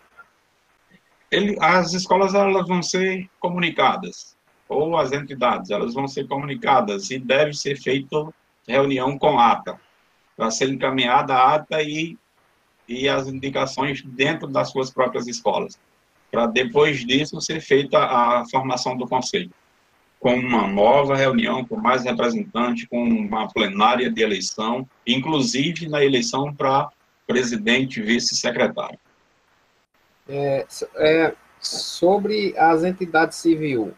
Ele, as escolas elas vão ser comunicadas, ou as entidades, elas vão ser comunicadas e deve ser feita reunião com ata, para ser encaminhada a ata e, e as indicações dentro das suas próprias escolas, para depois disso ser feita a formação do conselho. com uma nova reunião, com mais representantes, com uma plenária de eleição, inclusive na eleição para presidente e vice-secretário. É, é, sobre as entidades civis,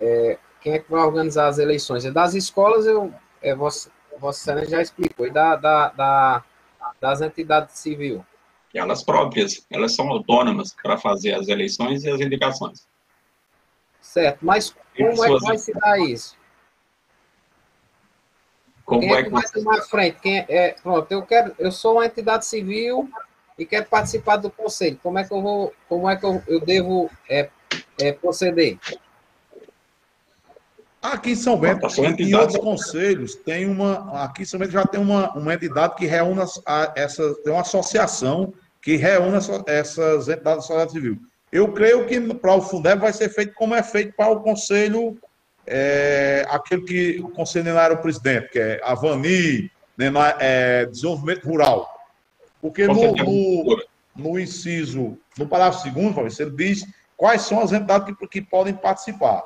é, quem é que vai organizar as eleições? É das escolas, eu, é, Vossa, Vossa Excelência já explicou, e da, da, da, das entidades civis? Elas próprias, elas são autônomas para fazer as eleições e as indicações. Certo, mas como é que vai se dar isso? Como Quem é, é que vai tomar frente? Quem é, é, pronto, eu quero, eu sou uma entidade civil e quero participar do conselho. Como é que eu vou, como é que eu, eu devo é, é, proceder? Aqui em São Bento, em outros conselhos, tem uma. Aqui em São Bento já tem uma, uma entidade que reúne essa. Tem uma associação que reúne essa, essas entidades da sociedade civil. Eu creio que para o Fundeb vai ser feito como é feito para o Conselho, é, aquele que o Conselho não era o presidente, que é a Vani, né, é, Desenvolvimento Rural. Porque no, no, no, inciso, no parágrafo segundo, ele diz quais são as entidades que, que podem participar.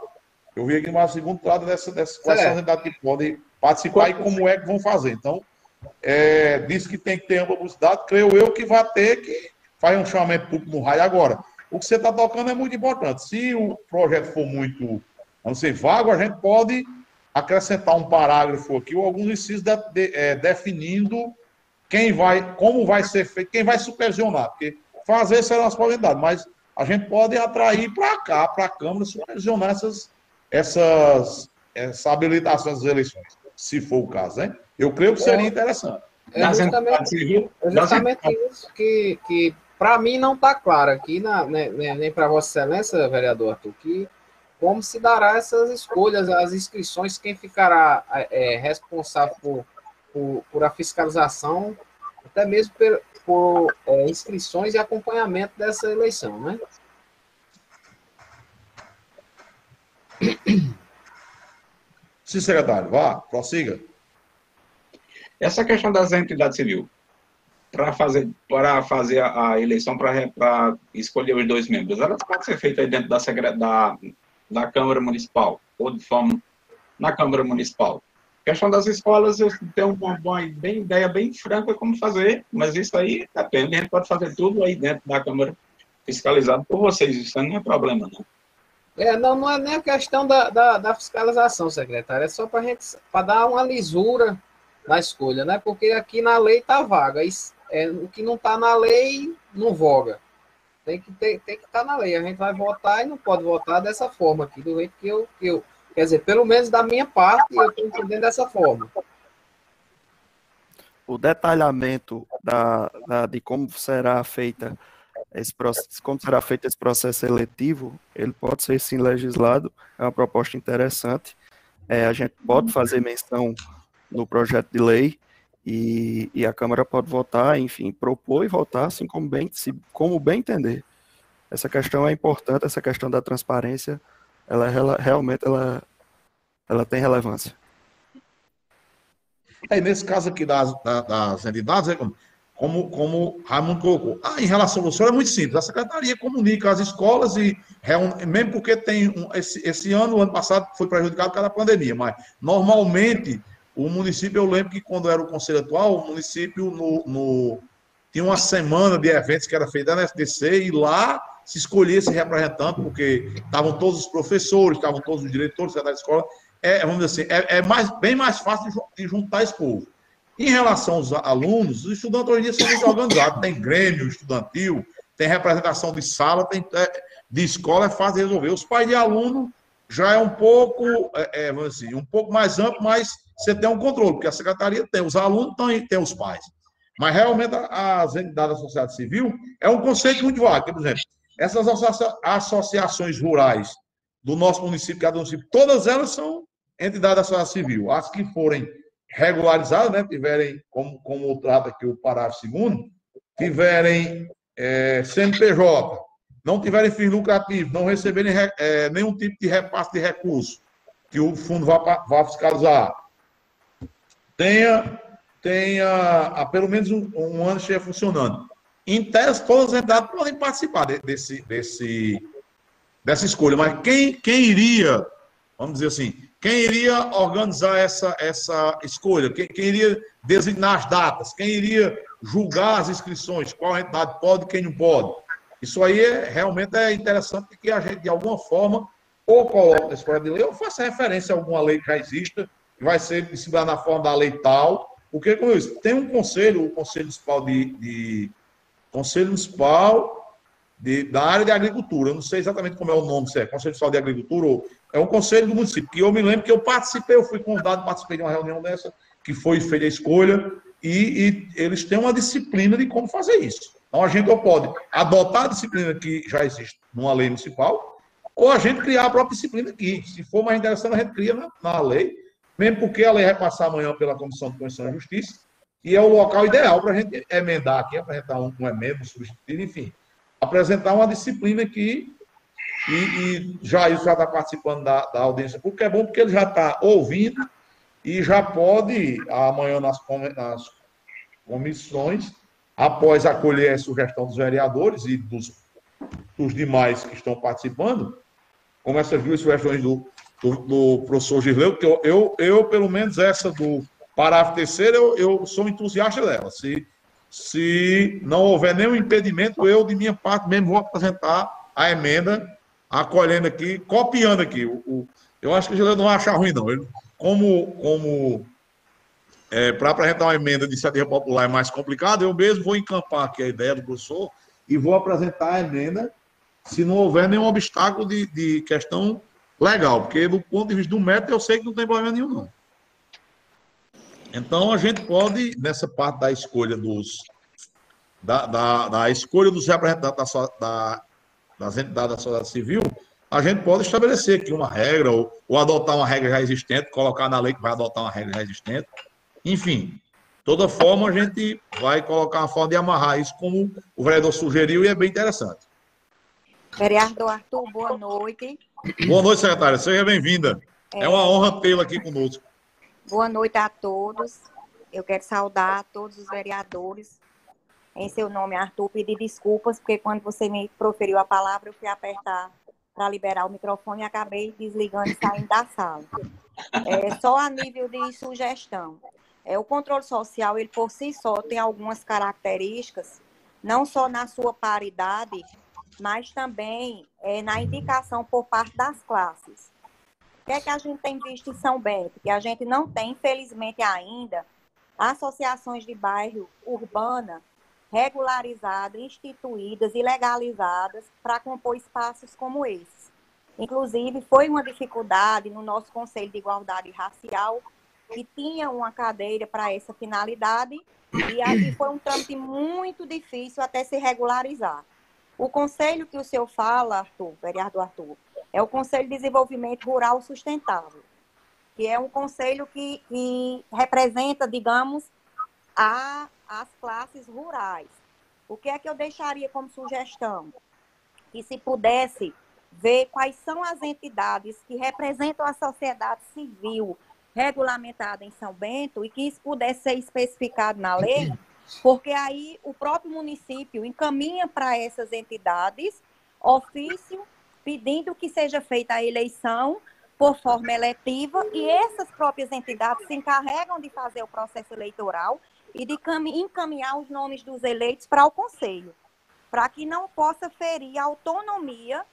Eu vi aqui no segundo lado dessa, dessa quais é. são as entidades que podem participar e como é que vão fazer. Então, é, diz que tem que ter uma publicidade, creio eu que vai ter que faz um chamamento público no raio agora o que você está tocando é muito importante. Se o projeto for muito, não sei, vago, a gente pode acrescentar um parágrafo aqui ou alguns incisos de, de, é, definindo quem vai, como vai ser feito, quem vai supervisionar, porque fazer será uma possibilidade, mas a gente pode atrair para cá, para a Câmara, supervisionar essas, essas, essa habilitação das eleições, se for o caso, né? Eu creio que seria interessante. É justamente, é justamente isso que, que para mim não está claro aqui, na, né, né, nem para Vossa Excelência, vereador Arthur, que como se dará essas escolhas, as inscrições, quem ficará é, responsável por, por, por, a fiscalização, até mesmo por, por é, inscrições e acompanhamento dessa eleição, né? Sim, secretário, vá, prossiga. Essa questão das entidades civis, para fazer, para fazer a, a eleição para escolher os dois membros. Ela pode ser feita dentro da, da, da Câmara Municipal, ou de forma na Câmara Municipal. Questão das escolas, eu tenho uma, uma bem, ideia bem franca como fazer, mas isso aí depende, a gente pode fazer tudo aí dentro da Câmara, fiscalizado por vocês, isso não é problema, não. É, não, não é nem a questão da, da, da fiscalização, secretário, é só para gente para dar uma lisura na escolha, né? Porque aqui na lei está vaga. Isso, é, o que não está na lei não voga. Tem que ter, tem que estar tá na lei. A gente vai votar e não pode votar dessa forma aqui, do jeito que eu, que eu quer dizer, pelo menos da minha parte, eu estou entendendo dessa forma. O detalhamento da, da, de como será feita esse processo, como será feito esse processo seletivo, ele pode ser sim legislado, é uma proposta interessante. É, a gente pode fazer menção no projeto de lei e, e, a Câmara pode votar, enfim, propor e votar, assim como bem, se, como bem entender. Essa questão é importante, essa questão da transparência, ela, ela realmente ela, ela tem relevância. É, nesse caso aqui das, das entidades, é como, como Raimundo colocou. Ah, em relação ao senhor, é muito simples. A secretaria comunica às escolas e reúne, mesmo porque tem um, esse, esse ano, ano passado, foi prejudicado pela pandemia, mas normalmente o município, eu lembro que quando era o conselho atual, o município no, no tinha uma semana de eventos que era feita na FDC e lá se escolhia esse representante, porque estavam todos os professores, estavam todos os diretores da escola. É, vamos dizer assim, é, é mais, bem mais fácil de juntar esse povo. Em relação aos alunos, os estudantes hoje em dia são muito organizados. Tem grêmio estudantil, tem representação de sala, tem, é, de escola, é fácil resolver. Os pais de aluno já é um pouco, é, é, assim, um pouco mais amplo, mas você tem um controle, porque a secretaria tem, os alunos têm, tem os pais. Mas realmente as entidades da sociedade civil é um conceito muito vago. Por exemplo, essas associações rurais do nosso município, cada município, todas elas são entidades da sociedade civil. As que forem regularizadas, né, tiverem, como, como trata aqui o parágrafo segundo, tiverem é, CNPJ, não tiverem fins lucrativos, não receberem é, nenhum tipo de repasse de recurso que o fundo vá, vá fiscalizar, tenha, tenha há pelo menos um, um ano esteja funcionando. Em tese, todas as entidades podem participar desse, desse, dessa escolha, mas quem, quem iria vamos dizer assim, quem iria organizar essa, essa escolha? Quem, quem iria designar as datas? Quem iria julgar as inscrições? Qual entidade pode quem não pode? Isso aí é, realmente é interessante que a gente, de alguma forma, ou coloque na escola de lei, ou faça referência a alguma lei que já exista, que vai ser disciplinada na forma da lei tal. Porque, como eu disse, tem um conselho, o Conselho Municipal de, de Conselho Municipal de, da área de agricultura. Eu não sei exatamente como é o nome, se é Conselho de Agricultura ou é um conselho do município. Que eu me lembro que eu participei, eu fui convidado, participei de uma reunião dessa, que foi feita a escolha, e, e eles têm uma disciplina de como fazer isso. Então, a gente pode adotar a disciplina que já existe numa lei municipal, ou a gente criar a própria disciplina aqui. Se for mais interessante, a gente cria na, na lei, mesmo porque a lei vai passar amanhã pela Comissão de Constituição e Justiça, e é o local ideal para a gente emendar aqui, apresentar um, um emenda, um substitutivo, enfim, apresentar uma disciplina que e, e já isso já está participando da, da audiência pública, é bom porque ele já está ouvindo e já pode, amanhã nas, nas comissões, após acolher a sugestão dos vereadores e dos, dos demais que estão participando, como essas duas sugestões do, do, do professor Gisleu, que eu, eu, eu, pelo menos, essa do parágrafo terceiro, eu, eu sou entusiasta dela. Se, se não houver nenhum impedimento, eu, de minha parte, mesmo vou apresentar a emenda, acolhendo aqui, copiando aqui. O, o eu acho que o Gisleu não vai achar ruim, não. Ele, como como é, para apresentar uma emenda de iniciativa popular é mais complicado, eu mesmo vou encampar aqui a ideia do professor e vou apresentar a emenda se não houver nenhum obstáculo de, de questão legal, porque do ponto de vista do método eu sei que não tem problema nenhum, não. Então a gente pode, nessa parte da escolha dos da, da, da escolha dos representantes da, da, das entidades da sociedade civil, a gente pode estabelecer aqui uma regra, ou, ou adotar uma regra já existente, colocar na lei que vai adotar uma regra já existente, enfim, toda forma, a gente vai colocar uma forma de amarrar isso, como o vereador sugeriu, e é bem interessante. Vereador Arthur, boa noite. Boa noite, secretária. Seja bem-vinda. É... é uma honra tê-la aqui conosco. Boa noite a todos. Eu quero saudar todos os vereadores. Em seu nome, Arthur, pedir desculpas, porque quando você me proferiu a palavra, eu fui apertar para liberar o microfone e acabei desligando e saindo da sala. É, só a nível de sugestão. É, o controle social, ele por si só tem algumas características, não só na sua paridade, mas também é, na indicação por parte das classes. O que é que a gente tem visto em São Bento? Que a gente não tem, infelizmente ainda, associações de bairro urbana regularizadas, instituídas e legalizadas para compor espaços como esse. Inclusive, foi uma dificuldade no nosso Conselho de Igualdade Racial que tinha uma cadeira para essa finalidade, e aí foi um trâmite muito difícil até se regularizar. O conselho que o senhor fala, Arthur, vereador Arthur, é o Conselho de Desenvolvimento Rural Sustentável, que é um conselho que, que representa, digamos, a, as classes rurais. O que é que eu deixaria como sugestão? Que se pudesse ver quais são as entidades que representam a sociedade civil regulamentada em São Bento e que isso pudesse ser especificado na lei, porque aí o próprio município encaminha para essas entidades ofício pedindo que seja feita a eleição por forma eletiva e essas próprias entidades se encarregam de fazer o processo eleitoral e de encaminhar os nomes dos eleitos para o conselho, para que não possa ferir a autonomia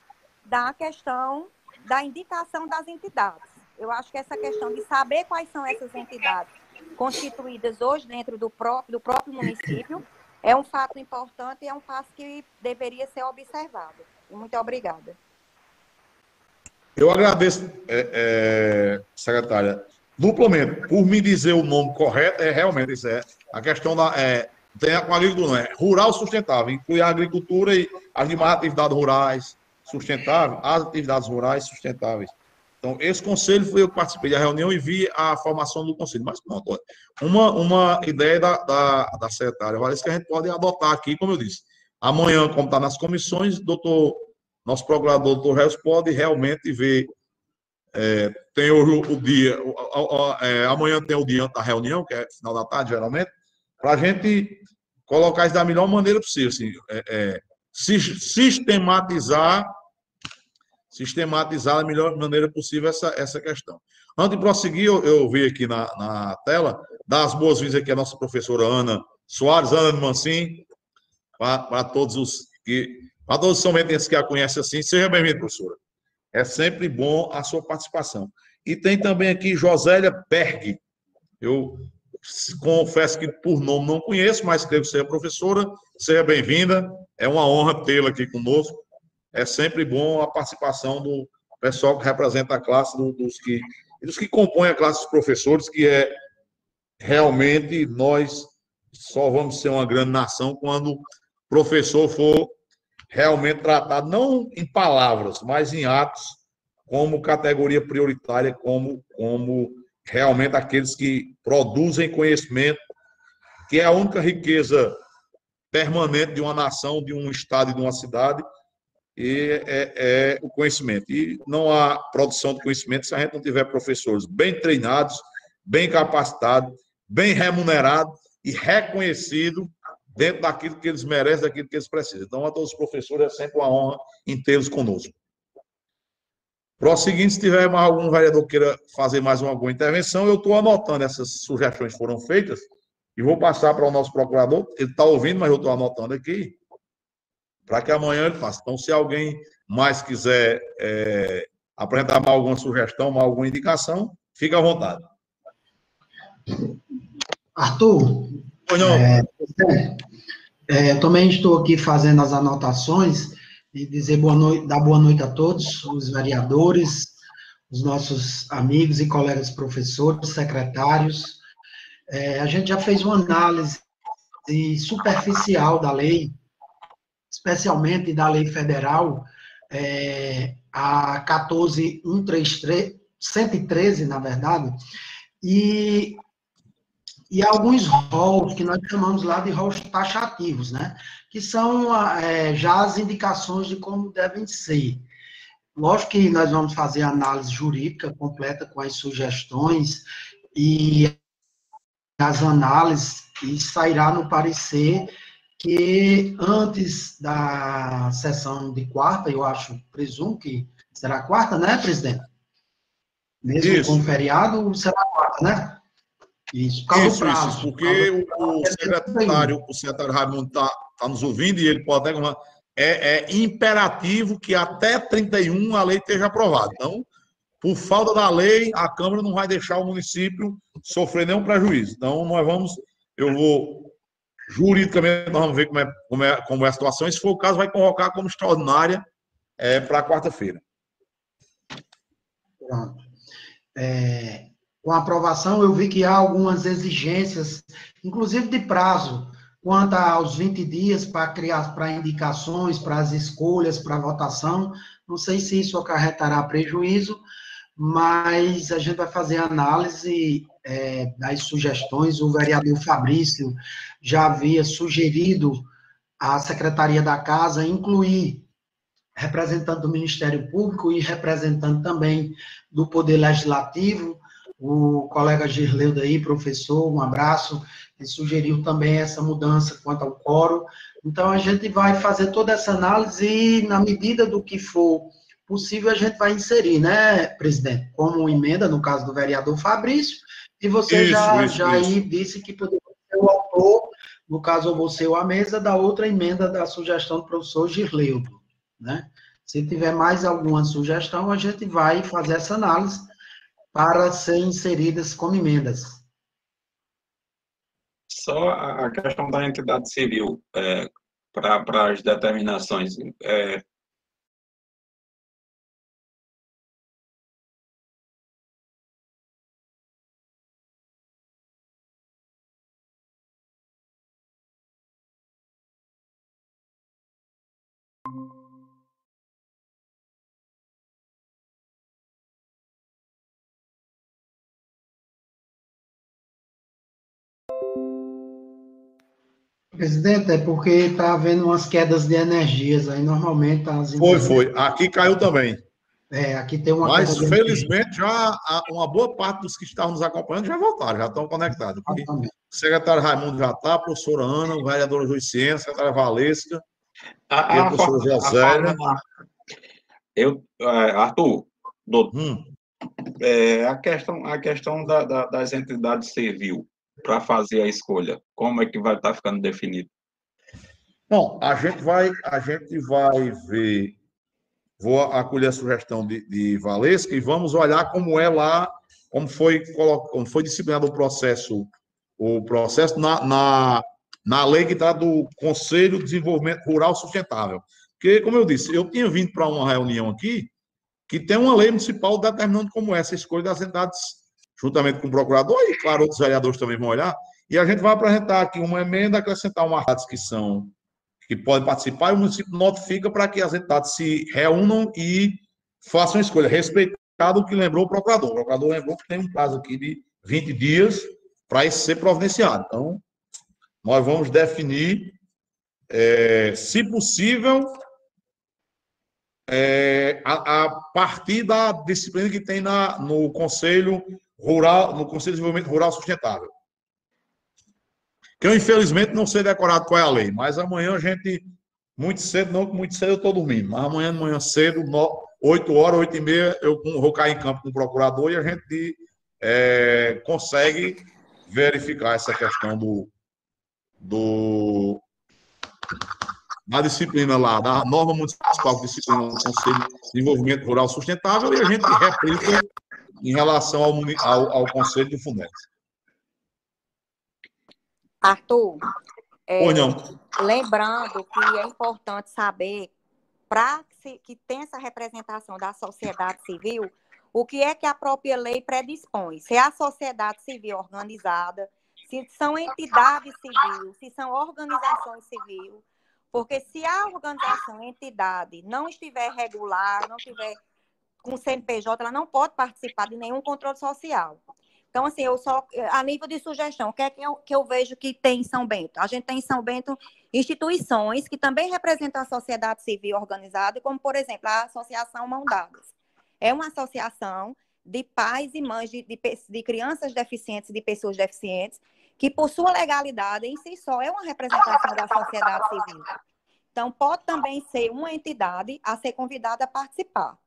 da questão da indicação das entidades. Eu acho que essa questão de saber quais são essas entidades constituídas hoje dentro do próprio, do próprio município é um fato importante e é um passo que deveria ser observado. Muito obrigada. Eu agradeço, é, é, secretária, duplamente, por me dizer o nome correto, é realmente isso é a questão da é, tem a, com a agricultura, é? Rural sustentável, inclui a agricultura e as demais atividades rurais sustentáveis, as atividades rurais sustentáveis. Então, esse conselho foi eu que participei da reunião e vi a formação do conselho. Mas pronto, uma, uma ideia da, da, da secretária, parece que a gente pode adotar aqui, como eu disse. Amanhã, como está nas comissões, doutor, nosso procurador, doutor Reis, pode realmente ver. É, tem o, o dia, é, amanhã tem o dia da reunião, que é final da tarde, geralmente, para a gente colocar isso da melhor maneira possível, assim, é, é sistematizar sistematizar da melhor maneira possível essa, essa questão. Antes de prosseguir, eu, eu vi aqui na, na tela, dar as boas-vindas aqui à nossa professora Ana Soares, Ana Mancim, para todos os que, para todos os somentenses que a conhecem assim. Seja bem-vinda, professora. É sempre bom a sua participação. E tem também aqui Josélia Berg. Eu confesso que por nome não conheço, mas creio que seja professora. Seja bem-vinda. É uma honra tê-la aqui conosco. É sempre bom a participação do pessoal que representa a classe, dos que, dos que compõem a classe dos professores, que é realmente nós só vamos ser uma grande nação quando o professor for realmente tratado, não em palavras, mas em atos, como categoria prioritária, como, como realmente aqueles que produzem conhecimento, que é a única riqueza permanente de uma nação, de um estado e de uma cidade, e é, é, o conhecimento. E não há produção de conhecimento se a gente não tiver professores bem treinados, bem capacitados, bem remunerados e reconhecidos dentro daquilo que eles merecem, daquilo que eles precisam. Então, a todos os professores é sempre uma honra em tê-los conosco. Prosseguindo, se tiver mais algum vereador que queira fazer mais uma boa intervenção, eu estou anotando essas sugestões que foram feitas e vou passar para o nosso procurador. Ele está ouvindo, mas eu estou anotando aqui, para que amanhã ele faça. Então, se alguém mais quiser é, apresentar mais alguma sugestão, mais alguma indicação, fique à vontade. Arthur, é, é, também estou aqui fazendo as anotações e dizer boa noite, dar boa noite a todos os vereadores, os nossos amigos e colegas professores, secretários. É, a gente já fez uma análise superficial da lei, especialmente da lei federal, é, a 14133, 113, na verdade, e, e alguns rolos que nós chamamos lá de rolos taxativos, né? que são é, já as indicações de como devem ser. Lógico que nós vamos fazer análise jurídica completa com as sugestões e as análises, e sairá no parecer que antes da sessão de quarta, eu acho, presumo que será quarta, né, presidente? Mesmo isso. com feriado, será quarta, né? Isso, isso, prazo, isso, porque o, o secretário, o secretário Raimundo está tá nos ouvindo e ele pode até é, é imperativo que até 31 a lei esteja aprovada. Então, por falta da lei, a Câmara não vai deixar o município sofrer nenhum prejuízo. Então, nós vamos, eu vou, juridicamente, nós vamos ver como é, como é, como é a situação, e se for o caso, vai convocar como extraordinária é, para quarta-feira. Pronto. É, com a aprovação, eu vi que há algumas exigências, inclusive de prazo, quanto aos 20 dias para criar para indicações, para as escolhas, para votação. Não sei se isso acarretará prejuízo, mas a gente vai fazer análise é, das sugestões. O vereador Fabrício já havia sugerido à Secretaria da Casa incluir representante do Ministério Público e representante também do Poder Legislativo, o colega Girleu daí, professor, um abraço, ele sugeriu também essa mudança quanto ao coro. Então, a gente vai fazer toda essa análise e, na medida do que for possível, a gente vai inserir, né, presidente? Como emenda, no caso do vereador Fabrício, e você isso, já, isso, já isso. aí disse que poderia ser o autor, no caso, você ou a mesa, da outra emenda da sugestão do professor Girleudo, né? Se tiver mais alguma sugestão, a gente vai fazer essa análise para serem inseridas como emendas. Só a questão da entidade civil é, para as determinações. É, Presidente, é porque está havendo umas quedas de energias aí, normalmente as Foi, foi. Aqui caiu também. É, aqui tem uma Mas, felizmente, já uma boa parte dos que estavam nos acompanhando já voltaram, já estão conectados. O secretário Raimundo já está, a professora Ana, o vereador Luiz Ciência, a secretária Valesca, a, a, a professora Josélia. Eu, é, Arthur, doutor, hum. é, a questão, a questão da, da, das entidades civil para fazer a escolha, como é que vai estar tá ficando definido? Bom, a gente vai, a gente vai ver, vou acolher a sugestão de, de Valesca e vamos olhar como é lá, como foi, como foi disciplinado o processo, o processo na, na, na lei que está do Conselho de Desenvolvimento Rural Sustentável. Porque, como eu disse, eu tinha vindo para uma reunião aqui que tem uma lei municipal determinando como é essa escolha das entidades, juntamente com o procurador e, claro, outros vereadores também vão olhar. E a gente vai apresentar aqui uma emenda, acrescentar uma que são que podem participar, e o município notifica para que as entidades se reúnam e façam a escolha, respeitado o que lembrou o procurador. O procurador lembrou que tem um prazo aqui de 20 dias para isso ser providenciado. Então, nós vamos definir, é, se possível, é, a, a, partir da disciplina que tem na, no Conselho Rural, no Conselho de Desenvolvimento Rural Sustentável. Que eu infelizmente não sei decorado qual é a lei, mas amanhã a gente, muito cedo, não muito cedo eu estou dormindo, mas amanhã de manhã cedo, 8 horas, 8 e meia, eu vou cair em campo com o procurador e a gente é, consegue verificar essa questão do, do da disciplina lá, da norma municipal de disciplina do Conselho de Desenvolvimento Rural Sustentável e a gente replica em relação ao, ao, ao Conselho do Fundec. Arthur, é, lembrando que é importante saber, para que tenha essa representação da sociedade civil, o que é que a própria lei predispõe. Se é a sociedade civil organizada, se são entidades civis, se são organizações civis, porque se a organização, entidade, não estiver regular, não estiver com CNPJ, ela não pode participar de nenhum controle social. Então, assim, eu só, a nível de sugestão, o que é que eu, que eu vejo que tem em São Bento? A gente tem em São Bento instituições que também representam a sociedade civil organizada, como, por exemplo, a Associação Mão Dadas. É uma associação de pais e mães de, de, de crianças deficientes e de pessoas deficientes, que, por sua legalidade em si só, é uma representação da sociedade civil. Então, pode também ser uma entidade a ser convidada a participar.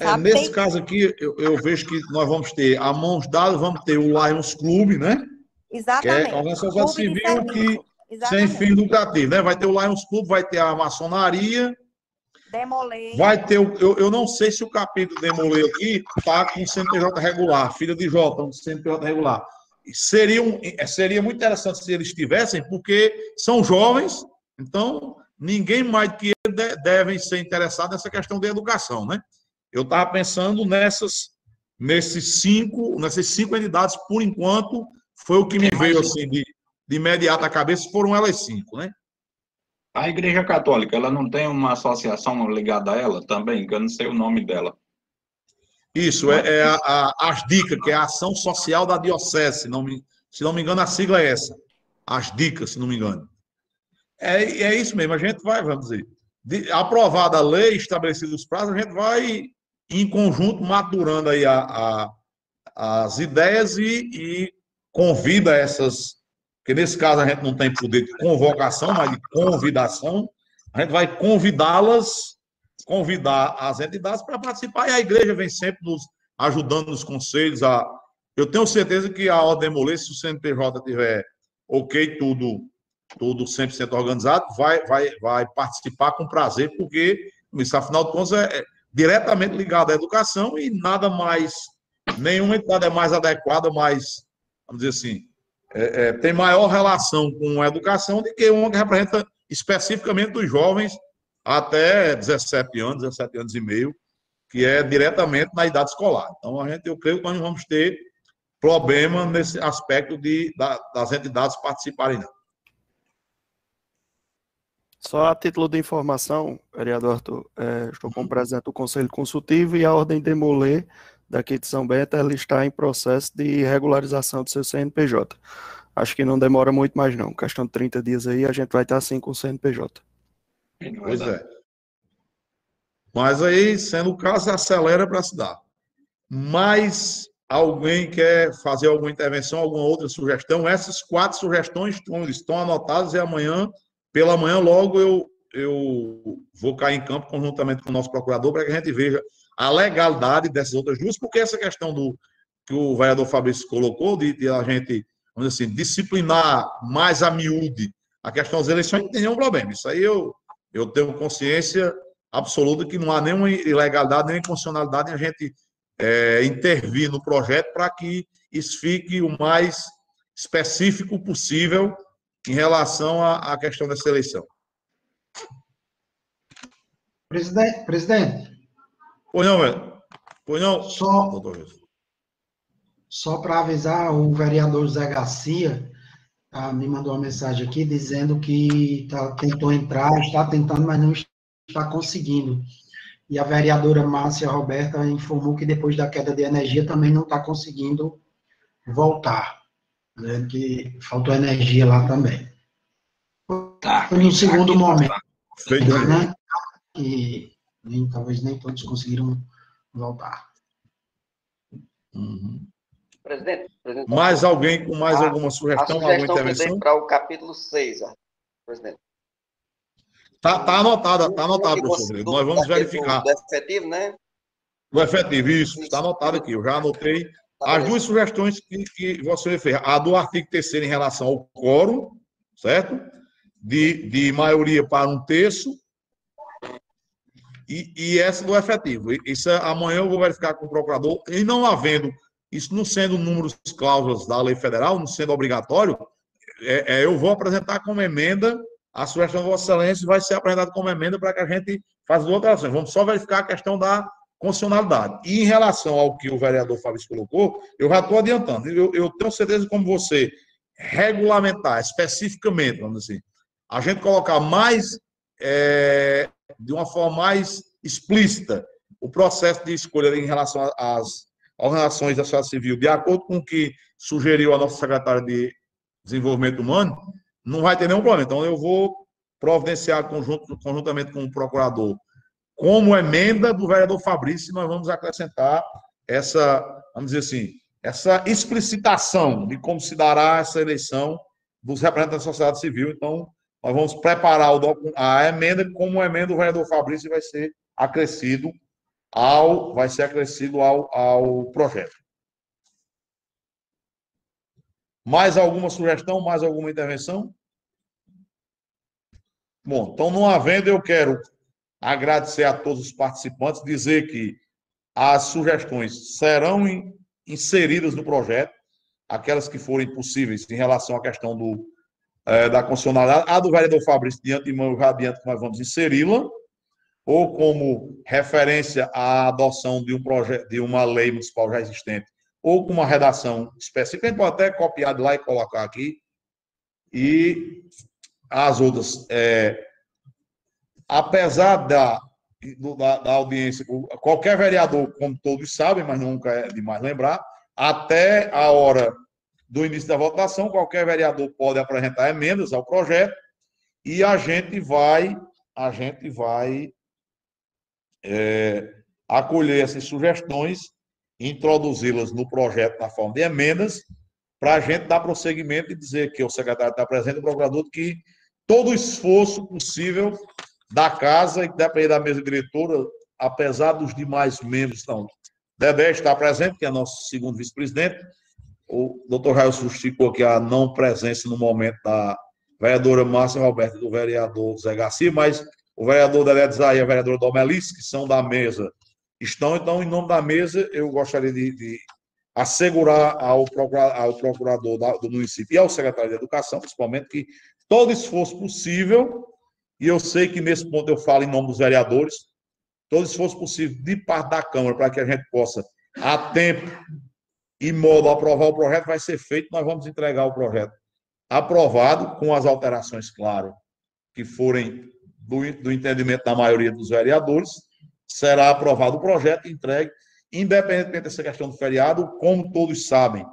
É, nesse caso aqui, eu, eu, vejo que nós vamos ter a mãos dadas, vamos ter o Lions Clube, né? Exatamente. Que é a organização civil que sem fim lucrativo, né? Vai ter o Lions Clube, vai ter a maçonaria. Demoler. Vai ter o. Eu, eu não sei se o capítulo Demoler aqui está com CNPJ regular, filha de J, um CNPJ regular. Seria, um, é, seria muito interessante se eles tivessem, porque são jovens, então ninguém mais que eles devem ser interessados nessa questão da educação, né? Eu estava pensando nessas, nesses cinco, nessas cinco entidades, por enquanto, foi o que me veio assim de, de imediato à cabeça, foram elas cinco, né? A Igreja Católica, ela não tem uma associação ligada a ela também, que eu não sei o nome dela. Isso, é, é a, a, as dicas, que é a ação social da diocese, se não me, se não me engano, a sigla é essa. As dicas, se não me engano. É, é isso mesmo, a gente vai, vamos dizer, de, aprovada a lei, estabelecidos os prazos, a gente vai em conjunto, maturando aí a, a as ideias e, e, convida essas, porque nesse caso a gente não tem poder de convocação, mas de convidação, a gente vai convidá-las, convidar as entidades para participar, e a igreja vem sempre nos ajudando nos conselhos. A, eu tenho certeza que a ordem demoler, se o CNPJ tiver ok, tudo, tudo 100% organizado, vai, vai, vai participar com prazer, porque, afinal de contas, é, diretamente ligado à educação e nada mais, nenhuma entidade é mais adequada, mais, vamos dizer assim, é, é, tem maior relação com a educação do que uma que representa especificamente os jovens até 17 anos, 17 anos e meio, que é diretamente na idade escolar. Então, a gente, eu creio que nós vamos ter problema nesse aspecto de, da, das entidades participarem. Não. Só a título de informação, vereador Arthur, é, estou como presidente do Conselho Consultivo e a Ordem Demoler daqui de São Bento, ela está em processo de regularização do seu CNPJ. Acho que não demora muito mais não, questão de 30 dias aí, a gente vai estar assim com o CNPJ. Pois é. Mas aí, sendo o caso, acelera para se dar. Mas alguém quer fazer alguma intervenção, alguma outra sugestão? Essas quatro sugestões estão, estão anotadas e amanhã pela manhã, logo eu, eu vou cair em campo conjuntamente com o nosso procurador para que a gente veja a legalidade dessas outras duas, porque essa questão do que o vereador Fabrício colocou, de, de a gente, vamos dizer assim, disciplinar mais a miúde a questão das eleições, não tem nenhum problema. Isso aí eu, eu tenho consciência absoluta que não há nenhuma ilegalidade, nem inconstitucionalidade em a gente é, intervir no projeto para que isso fique o mais específico possível em relação à, à questão dessa eleição. Presidente, presidente. Pois não, velho. Pois não, só, só para avisar, o vereador Zé Garcia tá, me mandou uma mensagem aqui dizendo que tá, tentou entrar, está tentando, mas não está conseguindo. E a vereadora Márcia Roberta informou que depois da queda de energia também não está conseguindo voltar. Né, que faltou energia lá também. Tá. Foi no segundo momento. Feito. Né? E nem, talvez nem todos conseguiram voltar. Uhum. Presidente, presidente, mais alguém com mais a, alguma sugestão, sugestão alguma intervenção? Para o capítulo 6, presidente. Está tá anotado, tá anotado, professor. Nós vamos verificar. Do efetivo, né? Do efetivo, isso. Está anotado aqui. Eu já anotei tá as duas sugestões que, que você fez. A do artigo 3 em relação ao quórum, certo? De, de maioria para um terço e, e essa do efetivo. Isso é, amanhã eu vou verificar com o procurador, e não havendo, isso não sendo números cláusulas da lei federal, não sendo obrigatório, é, é, eu vou apresentar como emenda a sugestão de Vossa Excelência vai ser apresentada como emenda para que a gente faça duas alterações. Vamos só verificar a questão da constitucionalidade. E em relação ao que o vereador Fabrício colocou, eu já estou adiantando. Eu, eu tenho certeza como você regulamentar especificamente, vamos dizer assim, a gente colocar mais é, de uma forma mais explícita o processo de escolha em relação às organizações da sociedade civil, de acordo com o que sugeriu a nossa secretária de Desenvolvimento Humano, não vai ter nenhum problema. Então, eu vou providenciar conjunto, conjuntamente com o procurador, como emenda do vereador Fabrício, nós vamos acrescentar essa, vamos dizer assim, essa explicitação de como se dará essa eleição dos representantes da sociedade civil. Então, nós vamos preparar a emenda, como emenda do vereador Fabrício vai ser acrescido ao, vai ser acrescido ao, ao projeto. Mais alguma sugestão, mais alguma intervenção? Bom, então, não havendo, eu quero agradecer a todos os participantes, dizer que as sugestões serão inseridas no projeto, aquelas que forem possíveis em relação à questão do é, da constitucionalidade. A do vereador Fabrício, de antemão, já adianto que nós vamos inseri-la, ou como referência à adoção de um projeto, de uma lei municipal já existente, ou com uma redação específica, a gente pode até copiar de lá e colocar aqui. E as outras, é, apesar da, da, da, audiência, qualquer vereador, como todos sabem, mas nunca é demais lembrar, até a hora do início da votação, qualquer vereador pode apresentar emendas ao projeto e a gente vai, a gente vai é, acolher essas sugestões, introduzi-las no projeto na forma de emendas, para a gente dar prosseguimento e dizer que o secretário está presente, o procurador, que todo o esforço possível da casa e depende da mesa diretora, apesar dos demais membros, não. Dedé está presente, que é nosso segundo vice-presidente, o doutor Raio justificou aqui a não presença no momento da vereadora Márcia Roberta e do vereador Zé Garcia, mas o vereador Delé Zay e a vereadora Domelice, que são da mesa, estão. Então, em nome da mesa, eu gostaria de, de assegurar ao, ao procurador da, do município e ao secretário de Educação, principalmente, que todo esforço possível, e eu sei que nesse ponto eu falo em nome dos vereadores, todo esforço possível de parte da Câmara para que a gente possa, a tempo, e modo aprovar o projeto vai ser feito, nós vamos entregar o projeto aprovado, com as alterações, claro, que forem do, do entendimento da maioria dos vereadores, será aprovado o projeto entregue, independentemente dessa questão do feriado, como todos sabem,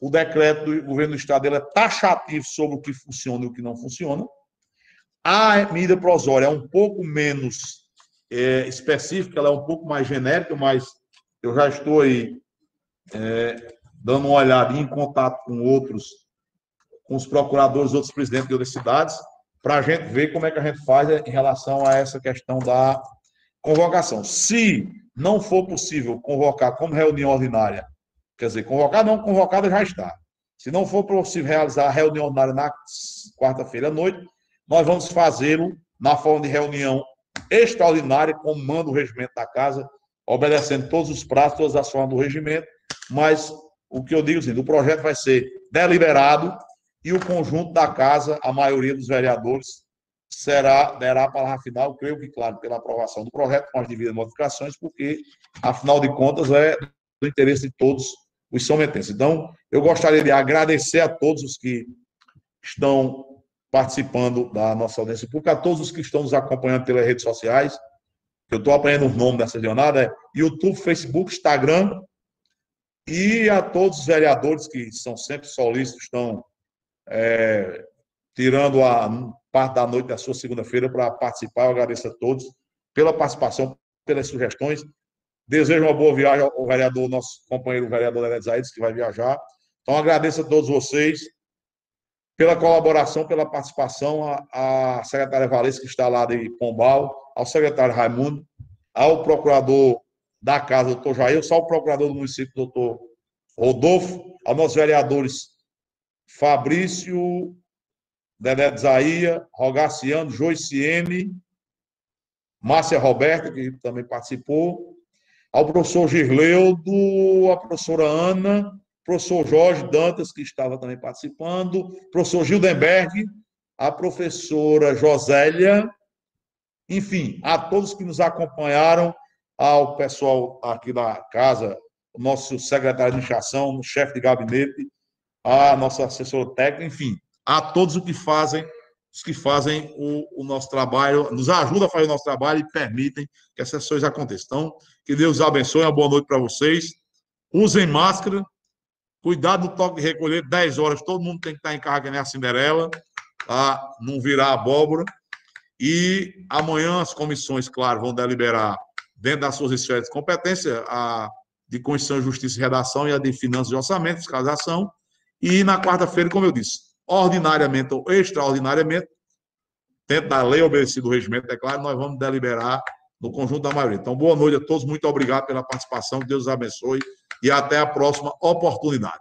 o decreto do governo do Estado ele é taxativo sobre o que funciona e o que não funciona. A medida prosória é um pouco menos é, específica, ela é um pouco mais genérica, mas eu já estou aí é, dando uma olhada em contato com outros, com os procuradores, outros presidentes de outras cidades, para a gente ver como é que a gente faz em relação a essa questão da convocação. Se não for possível convocar como reunião ordinária, quer dizer, convocar não, convocada já está. Se não for possível realizar a reunião ordinária na quarta-feira à noite, nós vamos fazê-lo na forma de reunião extraordinária, como manda o regimento da casa, obedecendo todos os prazos, todas as formas do regimento, mas o que eu digo assim, o projeto vai ser deliberado e o conjunto da casa, a maioria dos vereadores, será, derá a palavra final, creio que, claro, pela aprovação do projeto, com as devidas modificações, porque, afinal de contas, é do interesse de todos os sometenses. Então, eu gostaria de agradecer a todos os que estão participando da nossa audiência pública, a todos os que estão nos acompanhando pelas redes sociais. Eu estou apanhando o nome dessa jornada, é YouTube, Facebook, Instagram, e a todos os vereadores que são sempre solícitos, estão é, tirando a parte da noite da sua segunda-feira para participar. Eu agradeço a todos pela participação, pelas sugestões. Desejo uma boa viagem ao vereador, nosso companheiro vereador Lelé Zaides, que vai viajar. Então, agradeço a todos vocês pela colaboração, pela participação, a secretária Valência, que está lá de Pombal, ao secretário Raimundo, ao procurador da casa, doutor Jair, só o procurador do município, doutor Rodolfo, aos nossos vereadores Fabrício, Dedé Zaia, Rogaciano, Joiciene, Márcia Roberta, que também participou, ao professor Girleudo, a professora Ana, professor Jorge Dantas, que estava também participando, professor Gildenberg, a professora Josélia, enfim, a todos que nos acompanharam, ao pessoal aqui da casa, nosso secretário de administração, o chefe de gabinete, a nossa assessora técnica, enfim, a todos os que fazem, os que fazem o, o, nosso trabalho, nos ajudam a fazer o nosso trabalho e permitem que essas coisas aconteçam. Então, que Deus abençoe, uma boa noite para vocês. Usem máscara, cuidado do toque de recolher, 10 horas, todo mundo tem que estar em casa, que nem a Cinderela, tá? não virar abóbora. E amanhã as comissões, claro, vão deliberar dentro das suas esferas de competência, a de Constituição, Justiça e Redação e a de Finanças e Orçamento, fiscalização. E na quarta-feira, como eu disse, ordinariamente ou extraordinariamente, dentro da lei obedecida do regimento, é claro, nós vamos deliberar no conjunto da maioria. Então, boa noite a todos, muito obrigado pela participação, Deus abençoe e até a próxima oportunidade.